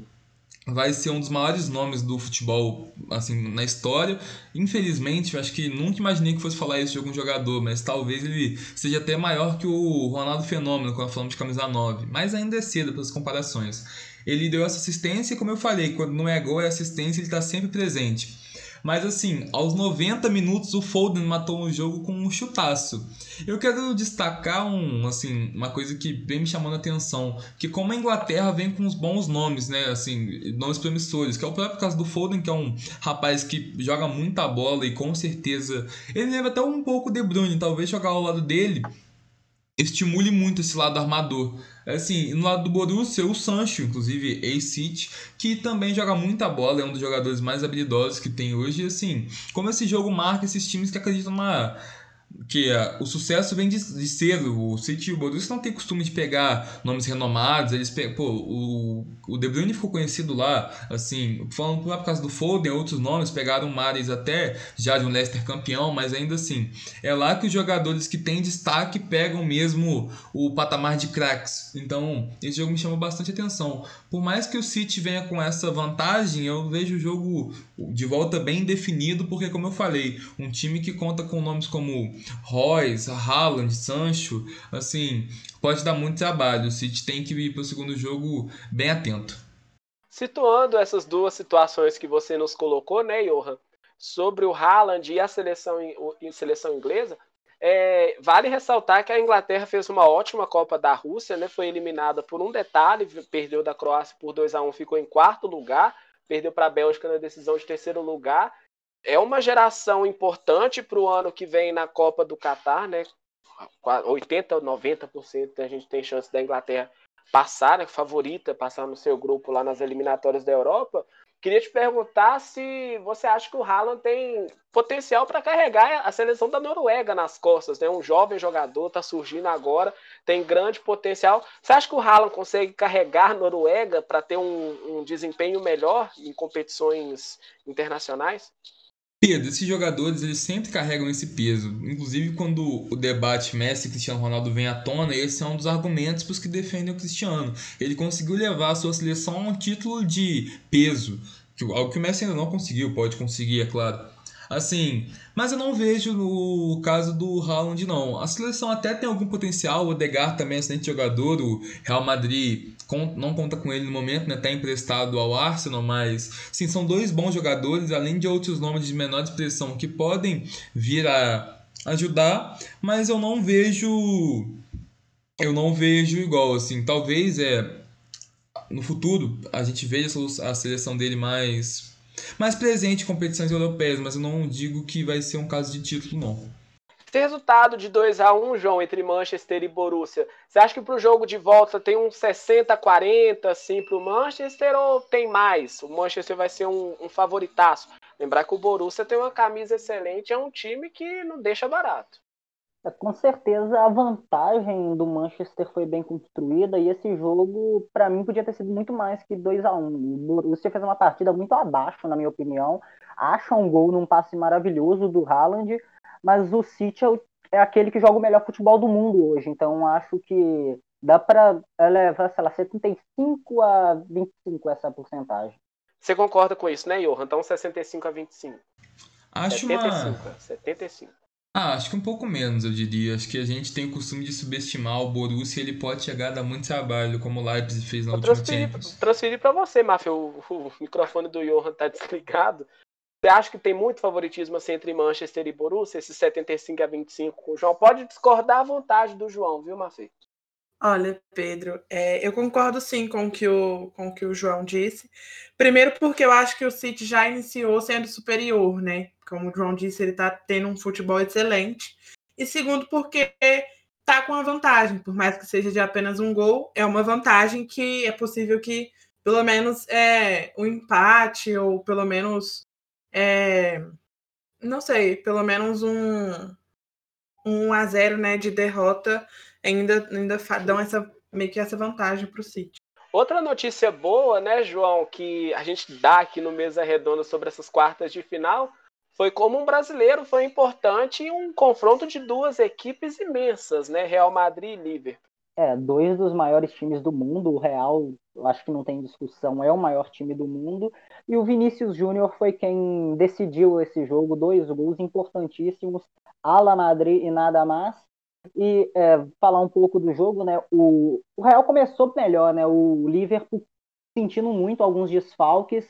[SPEAKER 2] vai ser um dos maiores nomes do futebol assim na história. Infelizmente, eu acho que nunca imaginei que fosse falar isso de algum jogador, mas talvez ele seja até maior que o Ronaldo Fenômeno quando falamos de camisa 9, mas ainda é cedo pelas comparações. Ele deu essa assistência e como eu falei, quando não é gol é assistência, ele está sempre presente. Mas assim, aos 90 minutos o Foden matou o jogo com um chutaço. Eu quero destacar um, assim, uma coisa que vem me chamando a atenção, que como a Inglaterra vem com uns bons nomes, né, assim, nomes promissores, que é o próprio caso do Foden, que é um rapaz que joga muita bola e com certeza ele leva até um pouco de Bruyne, talvez jogar ao lado dele estimule muito esse lado armador. Assim, no lado do Borussia, o Sancho, inclusive ex-City, que também joga muita bola, é um dos jogadores mais habilidosos que tem hoje. Assim, como esse jogo marca esses times que acreditam na que uh, o sucesso vem de, de cedo. O City e o Borussia não tem costume de pegar nomes renomados. Eles pegam, pô, o, o De Bruyne ficou conhecido lá, assim, falando por causa do Foden, outros nomes, pegaram Mares até já de um Leicester campeão, mas ainda assim, é lá que os jogadores que têm destaque pegam mesmo o patamar de craques. Então, esse jogo me chama bastante atenção. Por mais que o City venha com essa vantagem, eu vejo o jogo de volta bem definido, porque como eu falei, um time que conta com nomes como Royce, Haaland, Sancho, assim, pode dar muito trabalho. O City tem que ir para o segundo jogo bem atento.
[SPEAKER 4] Situando essas duas situações que você nos colocou, né, Johan, sobre o Haaland e a seleção, a seleção inglesa, é, vale ressaltar que a Inglaterra fez uma ótima Copa da Rússia, né? Foi eliminada por um detalhe, perdeu da Croácia por 2 a 1 ficou em quarto lugar, perdeu para a Bélgica na decisão de terceiro lugar é uma geração importante para o ano que vem na Copa do Catar, né? 80 ou 90% a gente tem chance da Inglaterra passar, né? Favorita, passar no seu grupo lá nas eliminatórias da Europa. Queria te perguntar se você acha que o Haaland tem potencial para carregar a seleção da Noruega nas costas, né? Um jovem jogador está surgindo agora, tem grande potencial. Você acha que o Haaland consegue carregar a Noruega para ter um, um desempenho melhor em competições internacionais?
[SPEAKER 2] Pedro, esses jogadores eles sempre carregam esse peso. Inclusive, quando o debate Messi e Cristiano Ronaldo vem à tona, esse é um dos argumentos para os que defendem o Cristiano. Ele conseguiu levar a sua seleção a um título de peso, algo que o Messi ainda não conseguiu, pode conseguir, é claro. Assim, mas eu não vejo o caso do Haaland, não. A seleção até tem algum potencial, o Odegaard também é excelente jogador, o Real Madrid não conta com ele no momento, né? Tá emprestado ao Arsenal, mas sim, são dois bons jogadores, além de outros nomes de menor expressão que podem vir a ajudar, mas eu não vejo eu não vejo igual assim, talvez é no futuro a gente veja a seleção dele mais mais presente em competições europeias, mas eu não digo que vai ser um caso de título, não.
[SPEAKER 4] Esse resultado de 2 a 1 João, entre Manchester e Borussia, você acha que para o jogo de volta tem uns 60 40 assim, para o Manchester ou tem mais? O Manchester vai ser um, um favoritaço. Lembrar que o Borussia tem uma camisa excelente, é um time que não deixa barato.
[SPEAKER 5] É, com certeza a vantagem do Manchester foi bem construída e esse jogo, para mim, podia ter sido muito mais que 2 a 1 O Borussia fez uma partida muito abaixo, na minha opinião. Acha um gol num passe maravilhoso do Haaland, mas o City é, o, é aquele que joga o melhor futebol do mundo hoje. Então acho que dá para levar, sei lá, 75 a 25 essa porcentagem.
[SPEAKER 4] Você concorda com isso, né, Johan? Então 65 a 25.
[SPEAKER 2] Acho
[SPEAKER 4] 75, uma... 75.
[SPEAKER 2] Ah, acho que um pouco menos, eu diria. Acho que a gente tem o costume de subestimar o Borussia, ele pode chegar a dar muito trabalho, como o Leipzig fez na última Champions.
[SPEAKER 4] Transferir para você, Mafia, o, o, microfone do Johan tá desligado. Você acha que tem muito favoritismo assim, entre Manchester e Borussia, esses 75 a 25 o João? Pode discordar à vontade do João, viu, Mafê?
[SPEAKER 1] Olha, Pedro, é, eu concordo sim com o, que o, com o que o João disse. Primeiro, porque eu acho que o City já iniciou sendo superior, né? Como o João disse, ele está tendo um futebol excelente. E segundo, porque está com a vantagem, por mais que seja de apenas um gol, é uma vantagem que é possível que pelo menos é, um empate ou pelo menos é, não sei, pelo menos um, um a 0 né, de derrota ainda, ainda dão essa, meio que essa vantagem para o City.
[SPEAKER 4] Outra notícia boa, né, João, que a gente dá aqui no Mesa Redonda sobre essas quartas de final, foi como um brasileiro foi importante em um confronto de duas equipes imensas, né, Real Madrid e Liverpool.
[SPEAKER 5] É, dois dos maiores times do mundo, o Real, eu acho que não tem discussão, é o maior time do mundo, e o Vinícius Júnior foi quem decidiu esse jogo, dois gols importantíssimos, Ala Madrid e nada mais. E é, falar um pouco do jogo, né? O, o Real começou melhor, né? O Liverpool sentindo muito alguns desfalques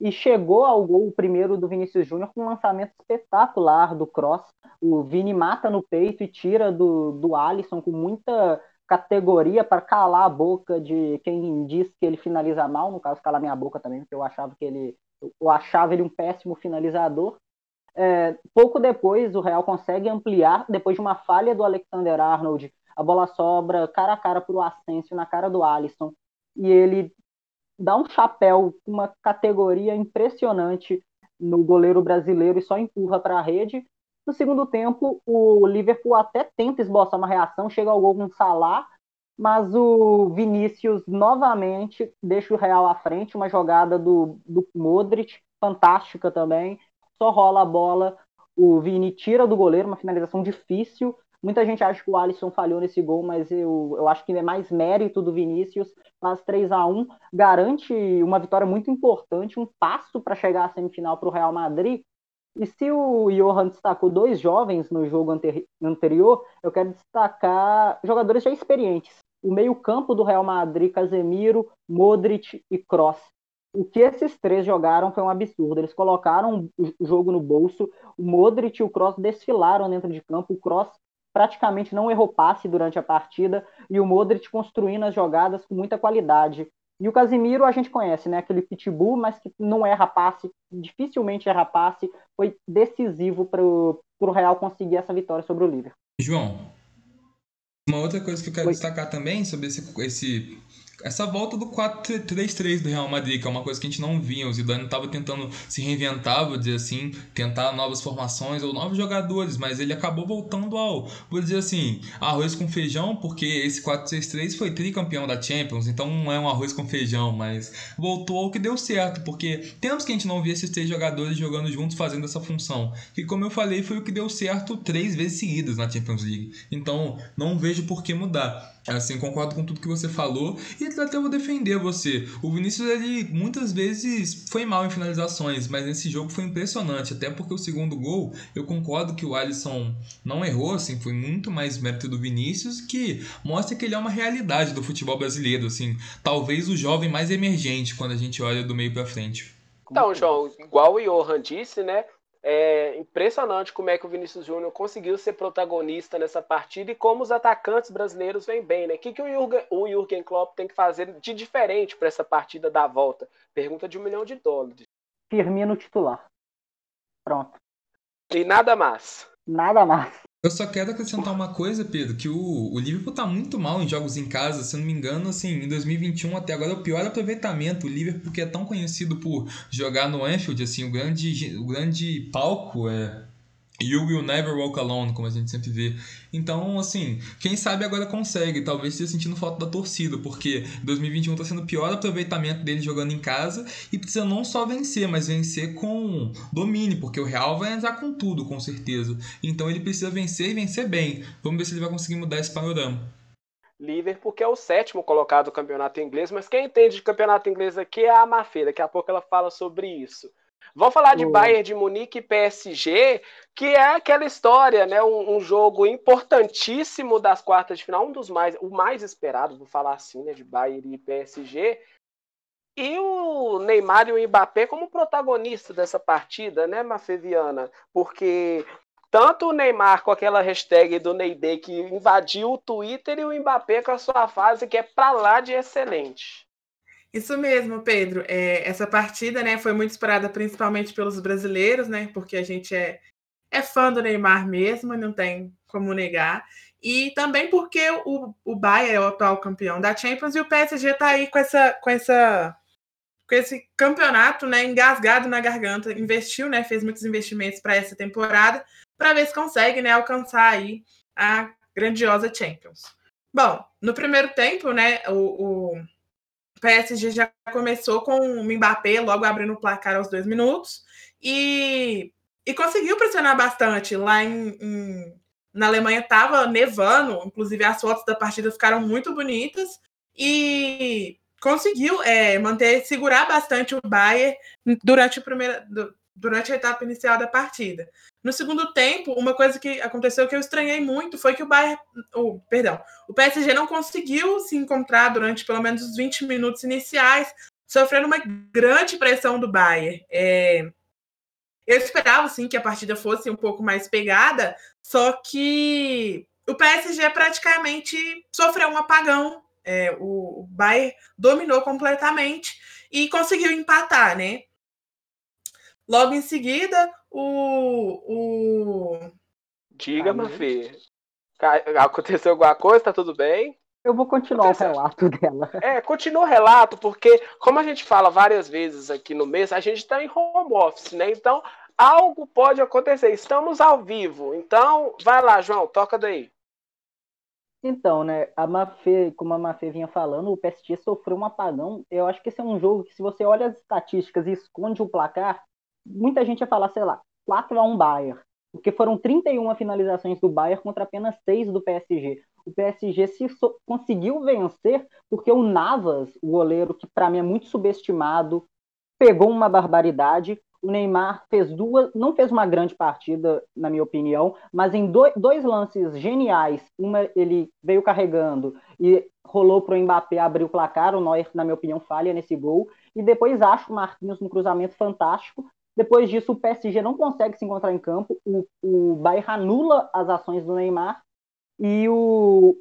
[SPEAKER 5] e chegou ao gol primeiro do Vinícius Júnior com um lançamento espetacular do Cross. O Vini mata no peito e tira do, do Alisson com muita categoria para calar a boca de quem diz que ele finaliza mal, no caso, calar minha boca também, porque eu achava que ele. Eu achava ele um péssimo finalizador. É, pouco depois, o Real consegue ampliar, depois de uma falha do Alexander Arnold, a bola sobra cara a cara para o Asensio, na cara do Alisson, e ele dá um chapéu, uma categoria impressionante no goleiro brasileiro e só empurra para a rede. No segundo tempo, o Liverpool até tenta esboçar uma reação, chega ao gol com o Salah, mas o Vinícius novamente deixa o Real à frente, uma jogada do, do Modric, fantástica também, só rola a bola, o Vini tira do goleiro, uma finalização difícil, Muita gente acha que o Alisson falhou nesse gol, mas eu, eu acho que é mais mérito do Vinícius. Faz 3 a 1 garante uma vitória muito importante, um passo para chegar à semifinal para o Real Madrid. E se o Johan destacou dois jovens no jogo anterior, eu quero destacar jogadores já experientes. O meio-campo do Real Madrid, Casemiro, Modric e Kroos. O que esses três jogaram foi um absurdo. Eles colocaram o jogo no bolso. O Modric e o Kroos desfilaram dentro de campo. O Kroos praticamente não errou passe durante a partida e o Modric construindo as jogadas com muita qualidade. E o Casimiro a gente conhece, né? Aquele pitbull, mas que não erra passe, dificilmente erra passe, foi decisivo para o Real conseguir essa vitória sobre o Liverpool.
[SPEAKER 2] João, uma outra coisa que eu quero Oi. destacar também sobre esse, esse essa volta do 4-3-3 do Real Madrid, que é uma coisa que a gente não via. O Zidane estava tentando se reinventar, vou dizer assim, tentar novas formações ou novos jogadores, mas ele acabou voltando ao, vou dizer assim, arroz com feijão, porque esse 4-3-3 foi tricampeão da Champions, então não é um arroz com feijão, mas voltou ao que deu certo, porque tempos que a gente não via esses três jogadores jogando juntos fazendo essa função. E como eu falei, foi o que deu certo três vezes seguidas na Champions League. Então, não vejo por que mudar. Assim, concordo com tudo que você falou e até vou defender você. O Vinícius, ele muitas vezes foi mal em finalizações, mas nesse jogo foi impressionante. Até porque o segundo gol, eu concordo que o Alisson não errou, assim, foi muito mais mérito do Vinícius, que mostra que ele é uma realidade do futebol brasileiro, assim. Talvez o jovem mais emergente quando a gente olha do meio para frente.
[SPEAKER 4] Então, João, igual o Johan disse, né? É impressionante como é que o Vinícius Júnior conseguiu ser protagonista nessa partida e como os atacantes brasileiros vêm bem, né? O que, que o, Jürgen, o Jürgen Klopp tem que fazer de diferente para essa partida da volta? Pergunta de um milhão de dólares.
[SPEAKER 5] Firmino titular. Pronto.
[SPEAKER 4] E nada mais.
[SPEAKER 5] Nada mais.
[SPEAKER 2] Eu só quero acrescentar uma coisa, Pedro, que o, o Liverpool tá muito mal em jogos em casa, se eu não me engano, assim, em 2021 até agora é o pior aproveitamento. O Liverpool que é tão conhecido por jogar no Anfield, assim, o grande, o grande palco é You Will Never Walk Alone, como a gente sempre vê. Então, assim, quem sabe agora consegue. Talvez esteja sentindo falta da torcida, porque 2021 está sendo o pior aproveitamento dele jogando em casa e precisa não só vencer, mas vencer com domínio, porque o Real vai entrar com tudo, com certeza. Então ele precisa vencer e vencer bem. Vamos ver se ele vai conseguir mudar esse panorama.
[SPEAKER 4] Liverpool, que é o sétimo colocado do campeonato inglês, mas quem entende de campeonato inglês aqui é a Mafê. Daqui a pouco ela fala sobre isso. Vamos falar de Bayern de Munique e PSG, que é aquela história, né? Um, um, jogo importantíssimo das quartas de final, um dos mais, o mais esperado, vou falar assim, né? De Bayern e PSG. E o Neymar e o Mbappé como protagonista dessa partida, né, Mafeviana? Porque tanto o Neymar com aquela hashtag do Neyday que invadiu o Twitter e o Mbappé com a sua fase que é pra lá de excelente.
[SPEAKER 1] Isso mesmo, Pedro. É, essa partida né, foi muito esperada principalmente pelos brasileiros, né? Porque a gente é, é fã do Neymar mesmo, não tem como negar. E também porque o, o Bayern é o atual campeão da Champions e o PSG está aí com essa, com essa com esse campeonato né, engasgado na garganta, investiu, né, fez muitos investimentos para essa temporada, para ver se consegue né, alcançar aí a grandiosa Champions. Bom, no primeiro tempo, né, o, o PSG já começou com o Mbappé logo abrindo o placar aos dois minutos e, e conseguiu pressionar bastante. Lá em, em na Alemanha estava nevando, inclusive as fotos da partida ficaram muito bonitas e conseguiu é, manter, segurar bastante o Bayern durante, a primeira, durante a etapa inicial da partida. No segundo tempo, uma coisa que aconteceu que eu estranhei muito foi que o Bayern, o, perdão, o PSG não conseguiu se encontrar durante pelo menos os 20 minutos iniciais, sofrendo uma grande pressão do Bayern. É, eu esperava sim que a partida fosse um pouco mais pegada, só que o PSG praticamente sofreu um apagão. É, o, o Bayern dominou completamente e conseguiu empatar, né? Logo em seguida, o. o...
[SPEAKER 4] Diga, Mafê. Aconteceu alguma coisa? Tá tudo bem?
[SPEAKER 5] Eu vou continuar Aconteceu. o relato dela.
[SPEAKER 4] É, continua o relato, porque, como a gente fala várias vezes aqui no mês, a gente está em home office, né? Então, algo pode acontecer. Estamos ao vivo. Então, vai lá, João, toca daí.
[SPEAKER 5] Então, né, a Mafê, como a Mafê vinha falando, o PSG sofreu um apagão. Eu acho que esse é um jogo que, se você olha as estatísticas e esconde o placar, muita gente ia falar, sei lá, 4 a 1 Bayern, porque foram 31 finalizações do Bayern contra apenas 6 do PSG. O PSG se so conseguiu vencer porque o Navas, o goleiro que para mim é muito subestimado, pegou uma barbaridade. O Neymar fez duas, não fez uma grande partida, na minha opinião, mas em do, dois lances geniais, uma ele veio carregando e rolou para o Mbappé abrir o placar, o Neuer, na minha opinião, falha nesse gol, e depois acho o Marquinhos no cruzamento fantástico, depois disso, o PSG não consegue se encontrar em campo, o, o Bayern anula as ações do Neymar e o,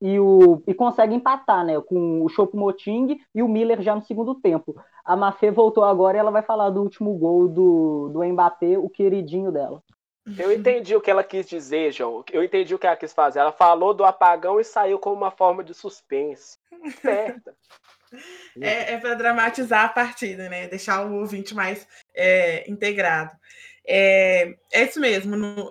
[SPEAKER 5] e, o, e consegue empatar, né? Com o Choupo-Moting e o Miller já no segundo tempo. A Mafê voltou agora e ela vai falar do último gol do, do Mbappé, o queridinho dela.
[SPEAKER 4] Eu entendi o que ela quis dizer, João. Eu entendi o que ela quis fazer. Ela falou do apagão e saiu como uma forma de suspense. Certa.
[SPEAKER 1] É, é para dramatizar a partida, né? Deixar o ouvinte mais é, integrado. É, é isso mesmo. No,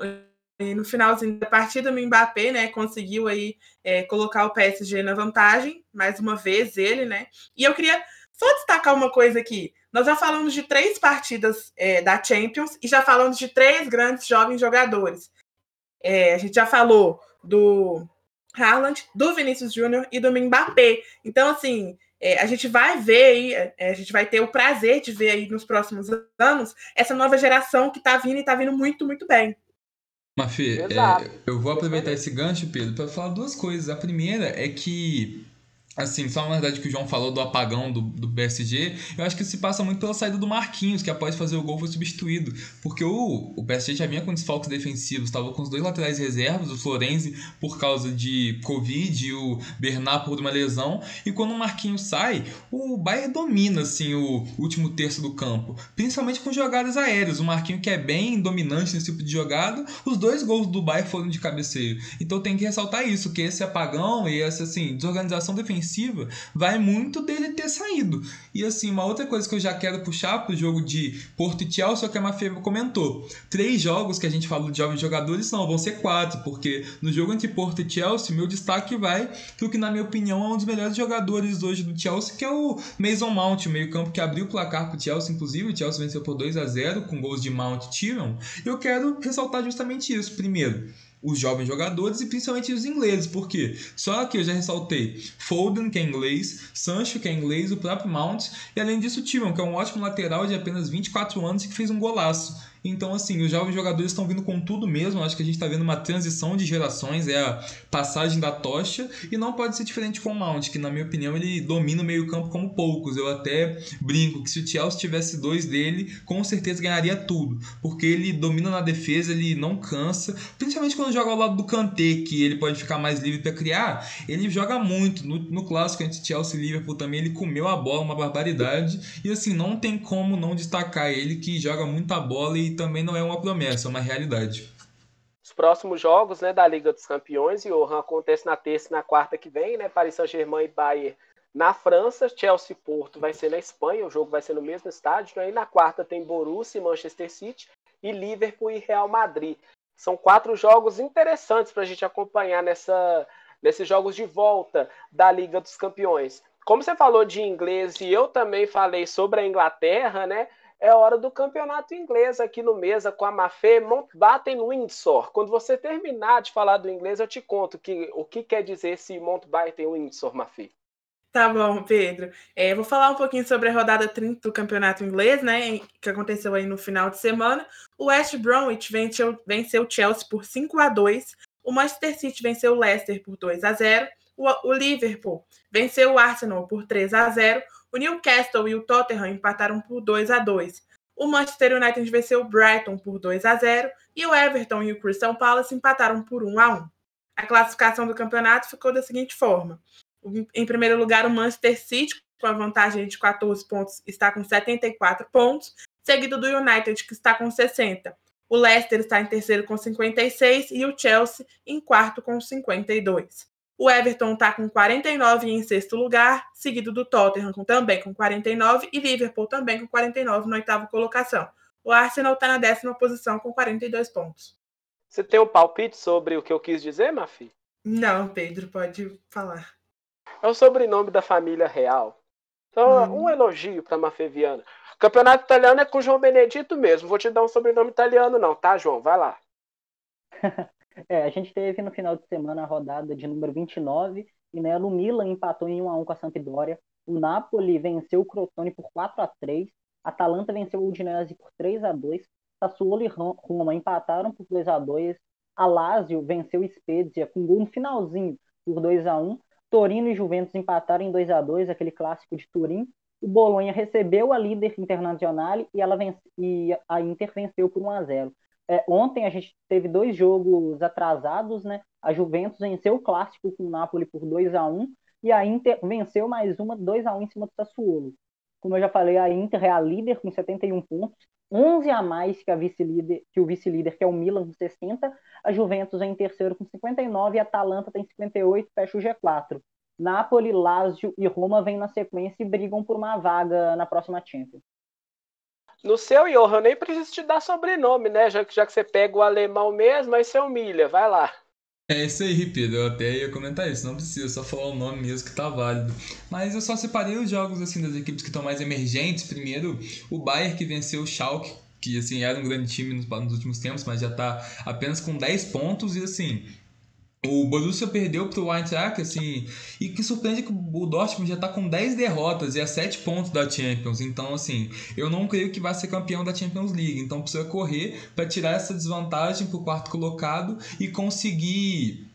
[SPEAKER 1] no finalzinho da partida, o Mbappé, né, conseguiu aí é, colocar o PSG na vantagem, mais uma vez ele, né? E eu queria só destacar uma coisa aqui. Nós já falamos de três partidas é, da Champions e já falamos de três grandes jovens jogadores. É, a gente já falou do Haaland, do Vinícius Júnior e do Mbappé. Então, assim, é, a gente vai ver aí, é, a gente vai ter o prazer de ver aí nos próximos anos essa nova geração que está vindo e está vindo muito, muito bem.
[SPEAKER 2] Mafê, é, eu vou aproveitar esse gancho, Pedro, para falar duas coisas. A primeira é que assim, só uma verdade que o João falou do apagão do, do PSG, eu acho que se passa muito pela saída do Marquinhos, que após fazer o gol foi substituído. Porque o, o PSG já vinha com desfalques defensivos, estava com os dois laterais reservas, o Florenzi por causa de Covid e o Bernard por uma lesão. E quando o Marquinhos sai, o Bayern domina assim, o último terço do campo, principalmente com jogadas aéreas. O Marquinhos que é bem dominante nesse tipo de jogada, os dois gols do Bayern foram de cabeceio. Então tem que ressaltar isso, que esse apagão e essa assim, desorganização defensiva ofensiva vai muito dele ter saído. E assim, uma outra coisa que eu já quero puxar pro jogo de Porto e Chelsea, que a Mafia comentou. Três jogos que a gente falou de jovens jogadores, não, vão ser quatro, porque no jogo entre Porto e Chelsea, meu destaque vai pro que, na minha opinião, é um dos melhores jogadores hoje do Chelsea, que é o Mason Mount, o meio-campo que abriu o placar pro Chelsea, inclusive. O Chelsea venceu por 2 a 0 com gols de Mount e Tyron. Eu quero ressaltar justamente isso. Primeiro, os jovens jogadores e principalmente os ingleses, porque só que eu já ressaltei Foden, que é inglês, Sancho, que é inglês, o próprio Mount, e além disso, Timon, que é um ótimo lateral de apenas 24 anos e que fez um golaço. Então, assim, os jovens jogadores estão vindo com tudo mesmo. Acho que a gente está vendo uma transição de gerações, é a passagem da tocha, e não pode ser diferente com o Mount, que, na minha opinião, ele domina o meio-campo como poucos. Eu até brinco que se o Chelsea tivesse dois dele, com certeza ganharia tudo, porque ele domina na defesa, ele não cansa, principalmente quando joga ao lado do Kanté, que ele pode ficar mais livre para criar. Ele joga muito. No, no clássico entre Chelsea e Liverpool também, ele comeu a bola, uma barbaridade, e assim, não tem como não destacar ele, que joga muita bola e também não é uma promessa, é uma realidade.
[SPEAKER 4] Os próximos jogos né, da Liga dos Campeões, e Johan, acontece na terça e na quarta que vem, né? Paris Saint-Germain e Bayern na França, Chelsea e Porto vai ser na Espanha, o jogo vai ser no mesmo estádio. Né? E na quarta tem Borussia e Manchester City, e Liverpool e Real Madrid. São quatro jogos interessantes para a gente acompanhar nessa, nesses jogos de volta da Liga dos Campeões. Como você falou de inglês e eu também falei sobre a Inglaterra, né? É hora do campeonato inglês aqui no Mesa com a Mafê Mountbatten Windsor. Quando você terminar de falar do inglês, eu te conto que, o que quer dizer esse Mountbatten Windsor, Mafê.
[SPEAKER 1] Tá bom, Pedro. É, vou falar um pouquinho sobre a rodada 30 do campeonato inglês, né? Que aconteceu aí no final de semana. O West Bromwich venceu, venceu o Chelsea por 5 a 2 O Manchester City venceu o Leicester por 2 a 0 o, o Liverpool venceu o Arsenal por 3 a 0 o Newcastle e o Tottenham empataram por 2 a 2. O Manchester United venceu o Brighton por 2 a 0 e o Everton e o Crystal Palace empataram por 1 a 1. A classificação do campeonato ficou da seguinte forma: em primeiro lugar, o Manchester City, com a vantagem de 14 pontos, está com 74 pontos, seguido do United, que está com 60. O Leicester está em terceiro com 56 e o Chelsea em quarto com 52. O Everton está com 49 em sexto lugar, seguido do Tottenham com, também com 49 e Liverpool também com 49 na oitava colocação. O Arsenal está na décima posição com 42 pontos.
[SPEAKER 4] Você tem um palpite sobre o que eu quis dizer, Mafi?
[SPEAKER 1] Não, Pedro, pode falar.
[SPEAKER 4] É o sobrenome da família real. Então, hum. um elogio para Mafê Viana. O campeonato italiano é com João Benedito mesmo. Vou te dar um sobrenome italiano, não, tá, João? Vai lá.
[SPEAKER 5] É, a gente teve no final de semana a rodada de número 29 e nela o Milan empatou em 1 a 1 com a Sampdoria, o Napoli venceu o Crotone por 4 a 3, a Atalanta venceu o Udinese por 3 a 2, Sassuolo e Roma empataram por 2 a 2, a Lazio venceu o Spezia com gol no finalzinho por 2 a 1, Torino e Juventus empataram em 2 a 2, aquele clássico de Turim. O Bolonha recebeu a líder internacional e, ela vence... e a Inter venceu por 1 a 0. É, ontem a gente teve dois jogos atrasados, né? A Juventus venceu o clássico com o Napoli por 2 a 1 e a Inter venceu mais uma 2 a 1 em cima do Sassuolo. Como eu já falei, a Inter é a líder com 71 pontos, 11 a mais que, a vice-líder, que o vice-líder, que é o Milan, com 60. A Juventus é em terceiro com 59 e a Atalanta tem 58, fecha o G4. Napoli, Lazio e Roma vêm na sequência e brigam por uma vaga na próxima Champions.
[SPEAKER 4] No seu, Johan, eu nem preciso te dar sobrenome, né? Já que, já que você pega o alemão mesmo, aí você humilha. Vai lá.
[SPEAKER 2] É isso aí, Pedro. Eu até ia comentar isso. Não precisa só falar o nome mesmo que tá válido. Mas eu só separei os jogos assim das equipes que estão mais emergentes. Primeiro, o Bayern que venceu o Schalke, que assim era um grande time nos, nos últimos tempos, mas já tá apenas com 10 pontos e assim, o Borussia perdeu pro Eintracht, assim, e que surpreende que o Dortmund já tá com 10 derrotas e a 7 pontos da Champions. Então, assim, eu não creio que vai ser campeão da Champions League. Então, precisa correr para tirar essa desvantagem pro quarto colocado e conseguir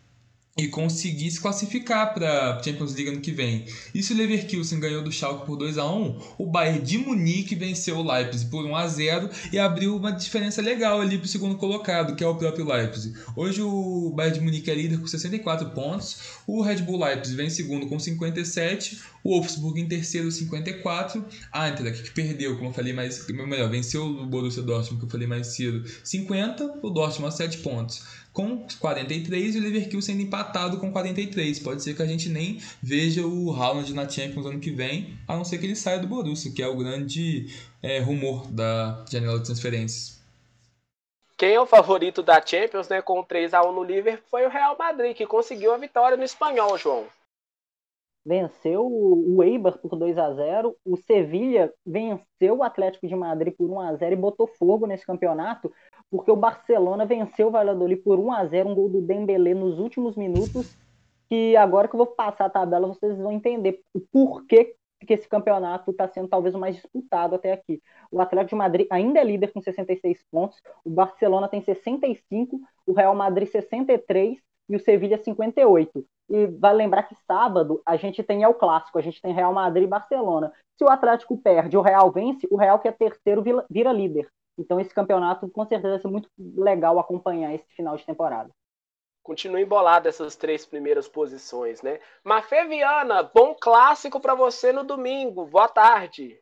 [SPEAKER 2] e conseguir se classificar para a Champions League ano que vem. E se o Leverkusen ganhou do Schalke por 2 a 1 o Bayern de Munique venceu o Leipzig por 1 a 0 e abriu uma diferença legal ali para o segundo colocado, que é o próprio Leipzig. Hoje o Bayern de Munique é líder com 64 pontos, o Red Bull Leipzig vem em segundo com 57, o Wolfsburg em terceiro 54, a Eintracht que perdeu, como eu falei mais, melhor, venceu o Borussia Dortmund, que eu falei mais cedo, 50, o Dortmund a 7 pontos com 43 e o Leverkusen sendo empatado com 43. Pode ser que a gente nem veja o Haaland na Champions ano que vem, a não ser que ele saia do Borussia, que é o grande é, rumor da janela de transferências.
[SPEAKER 4] Quem é o favorito da Champions, né, com 3 a 1 no Liverpool, foi o Real Madrid, que conseguiu a vitória no espanhol, João.
[SPEAKER 5] Venceu o Eibar por 2 a 0 O Sevilha venceu o Atlético de Madrid por 1 a 0 e botou fogo nesse campeonato porque o Barcelona venceu o Valladolid por 1 a 0 um gol do Dembélé nos últimos minutos, que agora que eu vou passar a tabela, vocês vão entender o porquê que esse campeonato está sendo talvez o mais disputado até aqui. O Atlético de Madrid ainda é líder com 66 pontos, o Barcelona tem 65, o Real Madrid 63 e o Sevilha 58. E vale lembrar que sábado a gente tem o clássico, a gente tem Real Madrid e Barcelona. Se o Atlético perde, o Real vence, o Real que é terceiro vira líder. Então esse campeonato com certeza vai ser muito legal acompanhar esse final de temporada.
[SPEAKER 4] Continua embolado essas três primeiras posições, né? Mafê Viana, bom clássico para você no domingo. Boa tarde.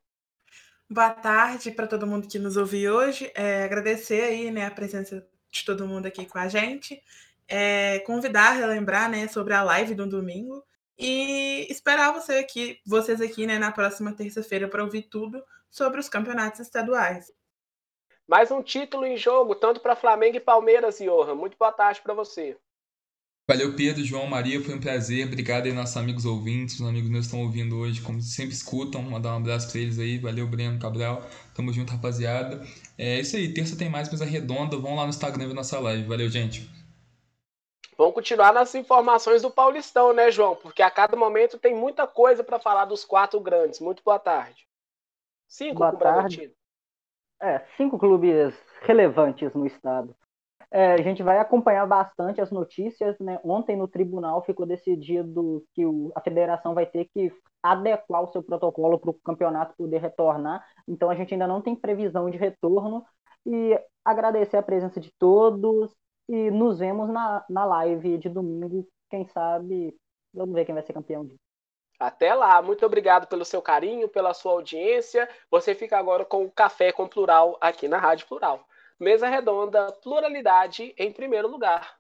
[SPEAKER 1] Boa tarde para todo mundo que nos ouviu hoje. É, agradecer aí, né, a presença de todo mundo aqui com a gente. É, convidar, relembrar, né, sobre a live do domingo e esperar você aqui, vocês aqui, né, na próxima terça-feira para ouvir tudo sobre os campeonatos estaduais.
[SPEAKER 4] Mais um título em jogo, tanto para Flamengo e Palmeiras, Johan. Muito boa tarde para você.
[SPEAKER 2] Valeu, Pedro, João, Maria, foi um prazer. Obrigado aí, nossos amigos ouvintes, os amigos meus estão ouvindo hoje, como sempre escutam. Mandar um abraço para eles aí. Valeu, Breno, Cabral. Tamo junto, rapaziada. É isso aí, terça tem mais mesa redonda. Vão lá no Instagram ver nossa live. Valeu, gente.
[SPEAKER 4] Vamos continuar nas informações do Paulistão, né, João? Porque a cada momento tem muita coisa para falar dos quatro grandes. Muito boa tarde.
[SPEAKER 5] Cinco boa com o Bragantino. É, cinco clubes relevantes no estado. É, a gente vai acompanhar bastante as notícias. Né? Ontem no tribunal ficou decidido que o, a federação vai ter que adequar o seu protocolo para o campeonato poder retornar. Então a gente ainda não tem previsão de retorno. E agradecer a presença de todos e nos vemos na, na live de domingo. Quem sabe, vamos ver quem vai ser campeão disso.
[SPEAKER 4] Até lá, muito obrigado pelo seu carinho, pela sua audiência. Você fica agora com o Café com Plural aqui na Rádio Plural. Mesa Redonda, pluralidade em primeiro lugar.